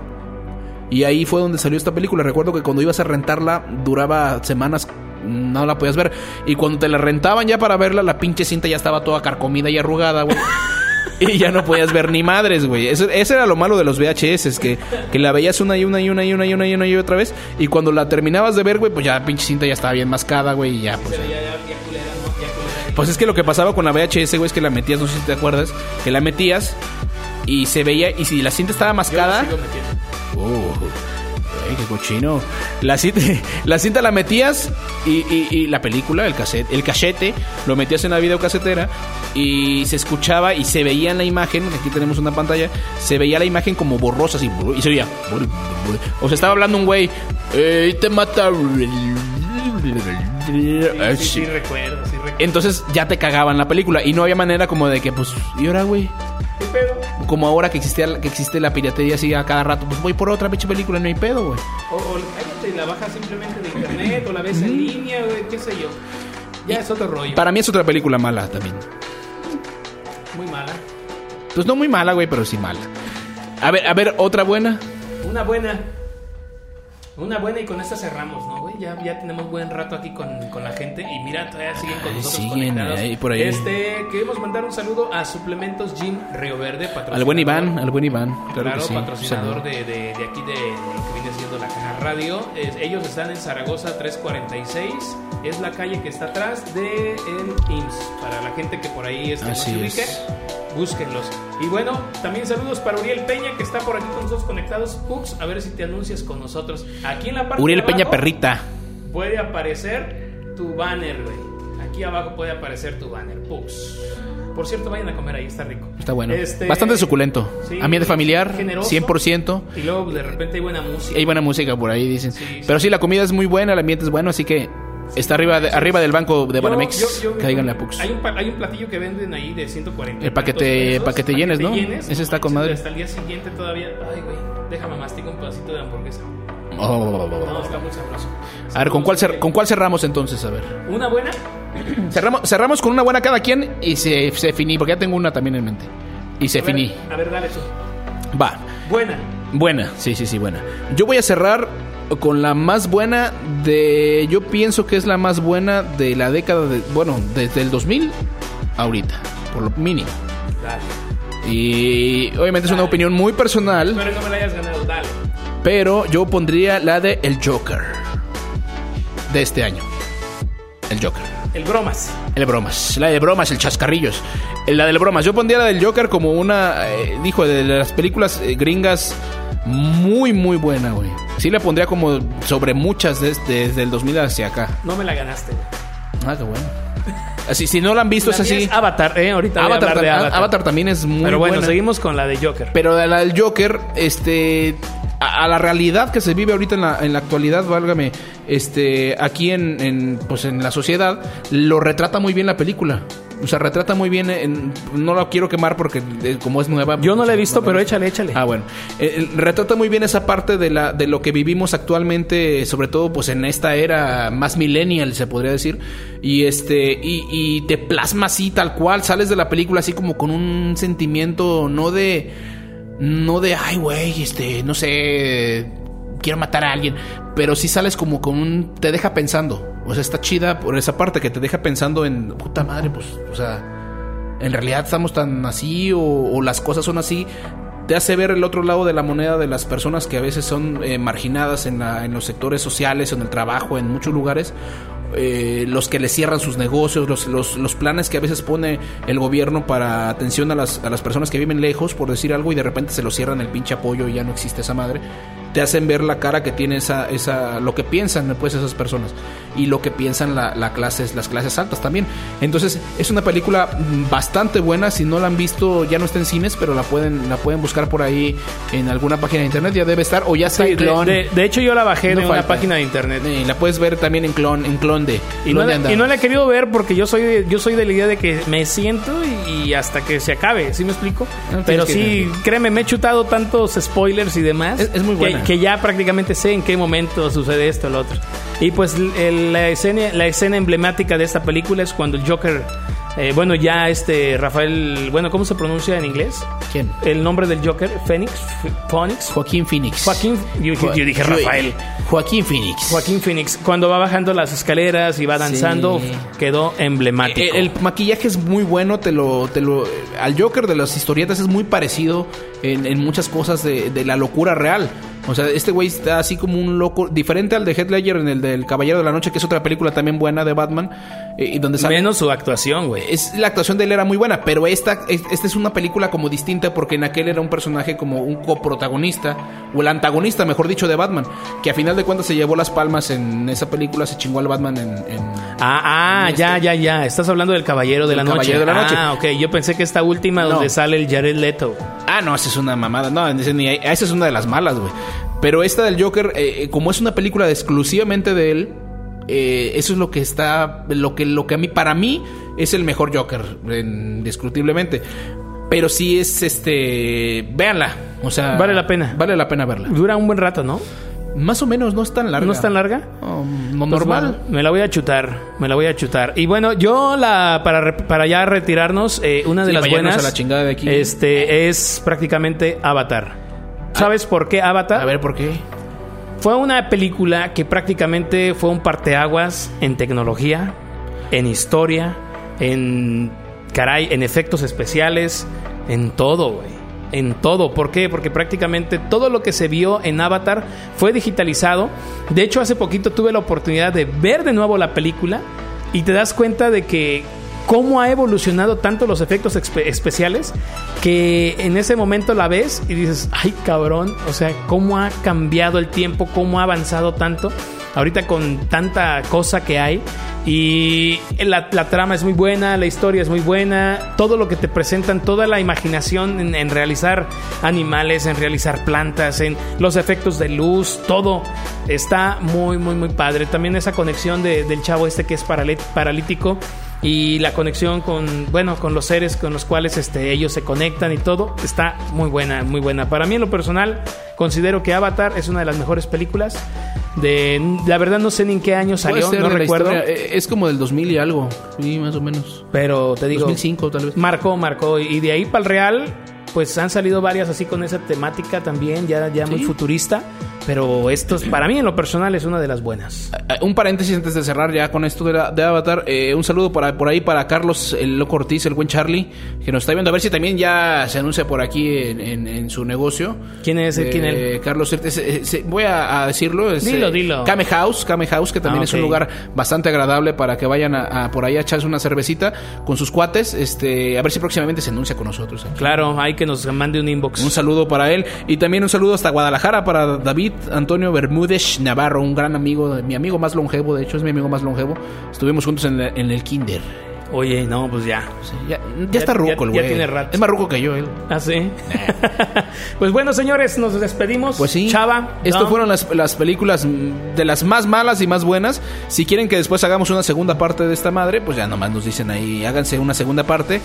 Y ahí fue donde salió esta película. Recuerdo que cuando ibas a rentarla, duraba semanas, no la podías ver. Y cuando te la rentaban ya para verla, la pinche cinta ya estaba toda carcomida y arrugada, güey. (laughs) Y ya no podías ver ni madres, güey. Eso, ese era lo malo de los VHS, que, que la veías una y una y una y una y una y una y otra vez. Y cuando la terminabas de ver, güey, pues ya la pinche cinta ya estaba bien mascada, güey, y ya, pues. Pero ya, ya, ya culera, ¿no? Ya culera. Pues es que lo que pasaba con la VHS, güey, es que la metías, no sé si te acuerdas, que la metías y se veía, y si la cinta estaba Yo mascada. sigo metiendo. Oh, qué cochino. La cinta, (laughs) la cinta la metías y, y- y la película, el cassette, el cachete, lo metías en la videocasetera y se escuchaba y se veía en la imagen, aquí tenemos una pantalla, se veía la imagen como borrosa así, y se oía. O sea, estaba hablando un güey, "Ey, te mata. Sí, sí, sí, recuerdo, sí recuerdo. Entonces ya te cagaban la película y no había manera como de que, pues, ¿y ahora, güey? ¿Qué pedo? Como ahora que existía que existe la piratería así a cada rato, pues voy por otra pinche película, no hay pedo, güey. O, o cállate, la bajas simplemente de internet o la ves en línea, güey, qué sé yo. Ya es otro rollo. Para mí es otra película mala también. Muy mala. Pues no muy mala, güey, pero sí mala. A ver, a ver, otra buena. Una buena. Una buena y con esta cerramos, ¿no, güey? Ya, ya tenemos buen rato aquí con, con la gente y mira, todavía siguen con nosotros siguen conectados. ahí por ahí. Este, queremos mandar un saludo a Suplementos Gym Río Verde, patrocinador. Al buen Iván, al buen Iván. Claro, Claro, que sí. patrocinador de, de- de aquí de lo que viene siendo la caja radio. Es- ellos están en Zaragoza 346. Es la calle que está atrás de el IMSS. Para la gente que por ahí este, no se ubique, es. Búsquenlos. Y bueno, también saludos para Uriel Peña que está por aquí con nosotros conectados. Pux, a ver si te anuncias con nosotros. Aquí en la parte Uriel de Peña Perrita. Puede aparecer tu banner, güey. Aquí abajo puede aparecer tu banner. Pux. Por cierto, vayan a comer ahí, está rico. Está bueno. Este- Bastante suculento. Sí, Ambiente familiar, generoso. 100%. Y luego de repente hay buena música. Hay buena música por ahí, dicen. Sí, sí. Pero sí, la comida es muy buena, el ambiente es bueno, así que está arriba, de- arriba del banco de Banamex. Caigan la Pux. Hay un, hay un platillo que venden ahí de 140. El paquete- pesos, paquete llenes, ¿no? Ese está con madre. Hasta el día siguiente todavía. Ay, güey. Déjame masticar un pedacito de hamburguesa. Oh. No, está muy sabroso. A ver, ¿con cuál, cer- ¿con cuál cerramos entonces? A ver. Una buena. (clears throat) Cerramos, cerramos con una buena cada quien y se, se finí, porque ya tengo una también en mente. Y se A ver, finí. A ver, dale tú. Va. Buena. Buena, sí, sí, sí, buena. Yo voy a cerrar con la más buena de... Yo pienso que es la más buena de la década de... Bueno, desde el 2000 ahorita, por lo mínimo. Dale. Y obviamente es una opinión muy personal, Espero que me la hayas ganado. Dale. pero yo pondría la de El Joker. De este año. El Joker. El bromas. El bromas, la de bromas, el chascarrillos. Eh, La del bromas, yo pondría la del Joker como una, eh, dijo, de las películas eh, gringas muy, muy buena, güey. Sí la pondría como sobre muchas desde, desde el 2000 hacia acá. No me la ganaste. Ah, qué bueno. (laughs) Así, si no la han visto, La es así. es Avatar, ¿eh? Ahorita voy a Avatar, de Avatar. Avatar también es muy Pero bueno, buena. seguimos con la de Joker. Pero la del Joker, este, a, a la realidad que se vive ahorita en la, en la actualidad, válgame, este, aquí en, en, pues en la sociedad, lo retrata muy bien la película. O sea, retrata muy bien. en- no lo quiero quemar porque eh, como es nueva. Yo no la he pues, visto, pero la- échale, échale. Ah, bueno. Eh, eh, retrata muy bien esa parte de, la, de lo que vivimos actualmente, sobre todo pues en esta era más millennial, se podría decir. Y este y, y te plasma así tal cual, sales de la película así como con un sentimiento no de no de ay güey, este, no sé, quiero matar a alguien, pero sí sales como con un te deja pensando. Sea, está chida por esa parte que te deja pensando en puta madre, pues, o sea, en realidad estamos tan así o, las cosas son así. Te hace ver el otro lado de la moneda de las personas que a veces son eh, marginadas en, los sectores sociales, en el trabajo, en muchos lugares. eh, los que le cierran sus negocios, los, los, los planes que a veces pone el gobierno para atención a las, a las personas que viven lejos, por decir algo, y de repente se lo cierran el pinche apoyo y ya no existe esa madre. Te hacen ver la cara que tiene esa, esa, lo que piensan pues esas personas y lo que piensan la, la clases, las clases altas también. Entonces es una película bastante buena. Si no la han visto, ya no está en cines, pero la pueden, la pueden buscar por ahí en alguna página de internet. Ya debe estar o ya está Sí, en clon. de- de hecho, yo la bajé No de una falta. página de internet. Eh, la puedes ver también en clon, en clon de. Y no, de la, y no la he querido ver porque yo soy de, yo soy de la idea de que me siento y, y hasta que se acabe, ¿sí me explico? No, Pero que sí, créeme, me he chutado tantos spoilers y demás Es- es muy buena. Que, ya prácticamente sé en qué momento sucede esto o lo otro. Y pues el- la, escena, la escena emblemática de esta película es cuando el Joker, eh, bueno, ya este Rafael, bueno, ¿cómo se pronuncia en inglés? ¿Quién? El nombre del Joker, Phoenix, Phoenix. Joaquín Phoenix. Joaquín, yo, yo dije Jo- Rafael. Joaquín Phoenix. Joaquín Phoenix, cuando va bajando las escaleras y va danzando, Sí. quedó emblemático. Eh, El, maquillaje es muy bueno, te lo, te lo, al Joker de las historietas es muy parecido en, en muchas cosas de, de la locura real. O sea, este güey está así como un loco, diferente al de Heath Ledger en el del Caballero de la Noche, que es otra película también buena de Batman, eh, y donde sale Menos su actuación, güey. es la actuación de él era muy buena, pero esta, es- esta es una película como distinta porque en aquel era un personaje como un coprotagonista, o el antagonista, mejor dicho, de Batman, que a final de cuentas se llevó las palmas en esa película, se chingó al Batman en... en- Ah, ah, Este- ya, ya, ya. Estás hablando del Caballero de la Noche. Caballero de la Noche. Ah, ok. Yo pensé que esta última No. donde sale el Jared Leto. Ah, no, esa es una mamada, no, ni- esa es una de las malas, güey. Pero esta del Joker, eh, eh, como es una película de- exclusivamente de él, eh, eso es lo que está, lo que, lo que a mí, para mí, es el mejor Joker, en- indiscutiblemente. Pero sí es, este, véanla, o sea, Vale la pena. Vale la pena verla. Dura un buen rato, ¿no? Más o menos, no es tan larga. ¿No es tan larga? No Pues normal. me la voy a chutar, me la voy a chutar. Y bueno, yo la para para ya retirarnos, eh, una de Sí, las buenas a la chingada de aquí. este es prácticamente Avatar. ¿Sabes por qué Avatar? A ver, ¿por qué? Fue una película que prácticamente fue un parteaguas en tecnología, en historia, en caray, en efectos especiales, en todo, güey. En todo. ¿Por qué? Porque prácticamente todo lo que se vio en Avatar fue digitalizado. De hecho, hace poquito tuve la oportunidad de ver de nuevo la película y te das cuenta de que cómo ha evolucionado tanto los efectos espe- especiales que en ese momento la ves y dices, ay cabrón, o sea, cómo ha cambiado el tiempo, cómo ha avanzado tanto. Ahorita con tanta cosa que hay y la, trama es muy buena, la historia es muy buena, todo lo que te presentan, toda la imaginación en, en realizar animales, en realizar plantas, en los efectos de luz, todo está muy, muy, muy padre. También esa conexión de- del chavo este que es paralí- paralítico y la conexión con bueno con los seres con los cuales este ellos se conectan y todo está muy buena muy buena para mí en lo personal considero que Avatar es una de las mejores películas de la verdad no sé ni en qué año salió no recuerdo eh, Es como del 2000 y algo. Sí, más o menos. pero te digo 2005 tal vez. marcó marcó y de ahí para el real pues han salido varias así con esa temática también ya ya muy Sí. futurista pero esto es- para mí en lo personal es una de las buenas Eh, Un paréntesis antes de cerrar ya con esto de, la- de Avatar. Eh, un saludo para, por ahí para Carlos, el loco Ortiz, el buen Charlie, que nos está viendo. A ver si también ya se anuncia por aquí en, en- en su negocio. ¿Quién es? Eh, ¿Quién él? Carlos eh, eh, voy a, a decirlo. Es, Dilo, eh, dilo. Kame House, Kame House, que también Ah, es un lugar bastante agradable para que vayan a, a por ahí a echarse una cervecita con sus cuates. Este, a ver si próximamente se anuncia con nosotros. aquí. claro hay que nos mande un inbox Un saludo para él y también un saludo hasta Guadalajara para David Antonio Bermúdez Navarro, un gran amigo, mi amigo más longevo, de hecho es mi amigo más longevo. Estuvimos juntos en, en el kinder. Oye, no, pues ya. Sí, ya, ya está ruco el ya güey. tiene rato. Es más ruco que yo, él. ¿Ah, sí? (laughs) pues bueno, señores, nos despedimos. Pues sí. Chava. Esto Dom. fueron las, las películas de las más malas y más buenas. Si quieren que después hagamos una segunda parte de esta madre, pues ya nomás nos dicen ahí, háganse una segunda parte.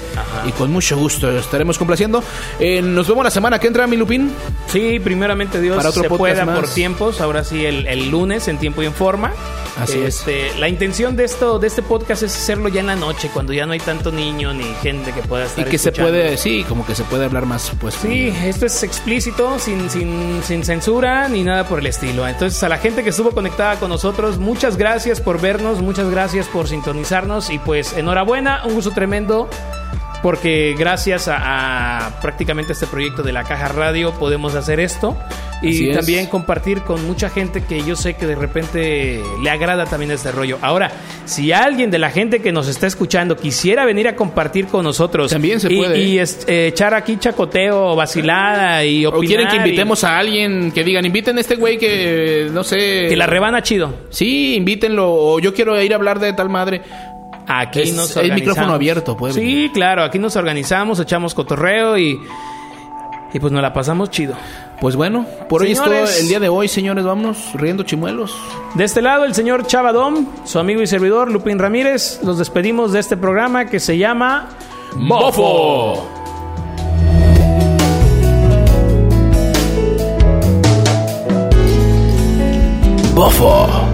Y con mucho gusto estaremos complaciendo. Eh, nos vemos la semana que entra, mi Lupín. Sí, primeramente Dios Para otro se pueda más. por tiempos. Ahora sí, el, el lunes en tiempo y en forma. Así este, La intención de esto, de este podcast es hacerlo ya en la noche, cuando ya no hay tanto niño ni gente que pueda Y estar que se puede, sí, como que se puede hablar más, pues. Sí, esto es explícito, sin, sin, sin censura ni nada por el estilo. Entonces, a la gente que estuvo conectada con nosotros, muchas gracias por vernos, muchas gracias por sintonizarnos y pues enhorabuena, un gusto tremendo. Porque gracias a, a prácticamente este proyecto de la Caja Radio podemos hacer esto y es. también compartir con mucha gente que yo sé que de repente le agrada también este rollo. Ahora, si alguien de la gente que nos está escuchando quisiera venir a compartir con nosotros También se y- puede. y, es- eh, echar aquí chacoteo, vacilada y O opinar. quieren que y- invitemos a alguien que digan, inviten a este güey que, no sé. que la rebana chido. Sí, invítenlo. O yo quiero ir a hablar de tal madre. Aquí Es nos el organizamos. micrófono abierto, puede Sí, claro, aquí nos organizamos, echamos cotorreo y y pues nos la pasamos chido. Pues bueno, por hoy es todo el día de hoy, señores. Vámonos riendo chimuelos. De este lado, el señor Chavadom, su amigo y servidor Lupín Ramírez, los despedimos de este programa que se llama ¡Bofo! Bofo.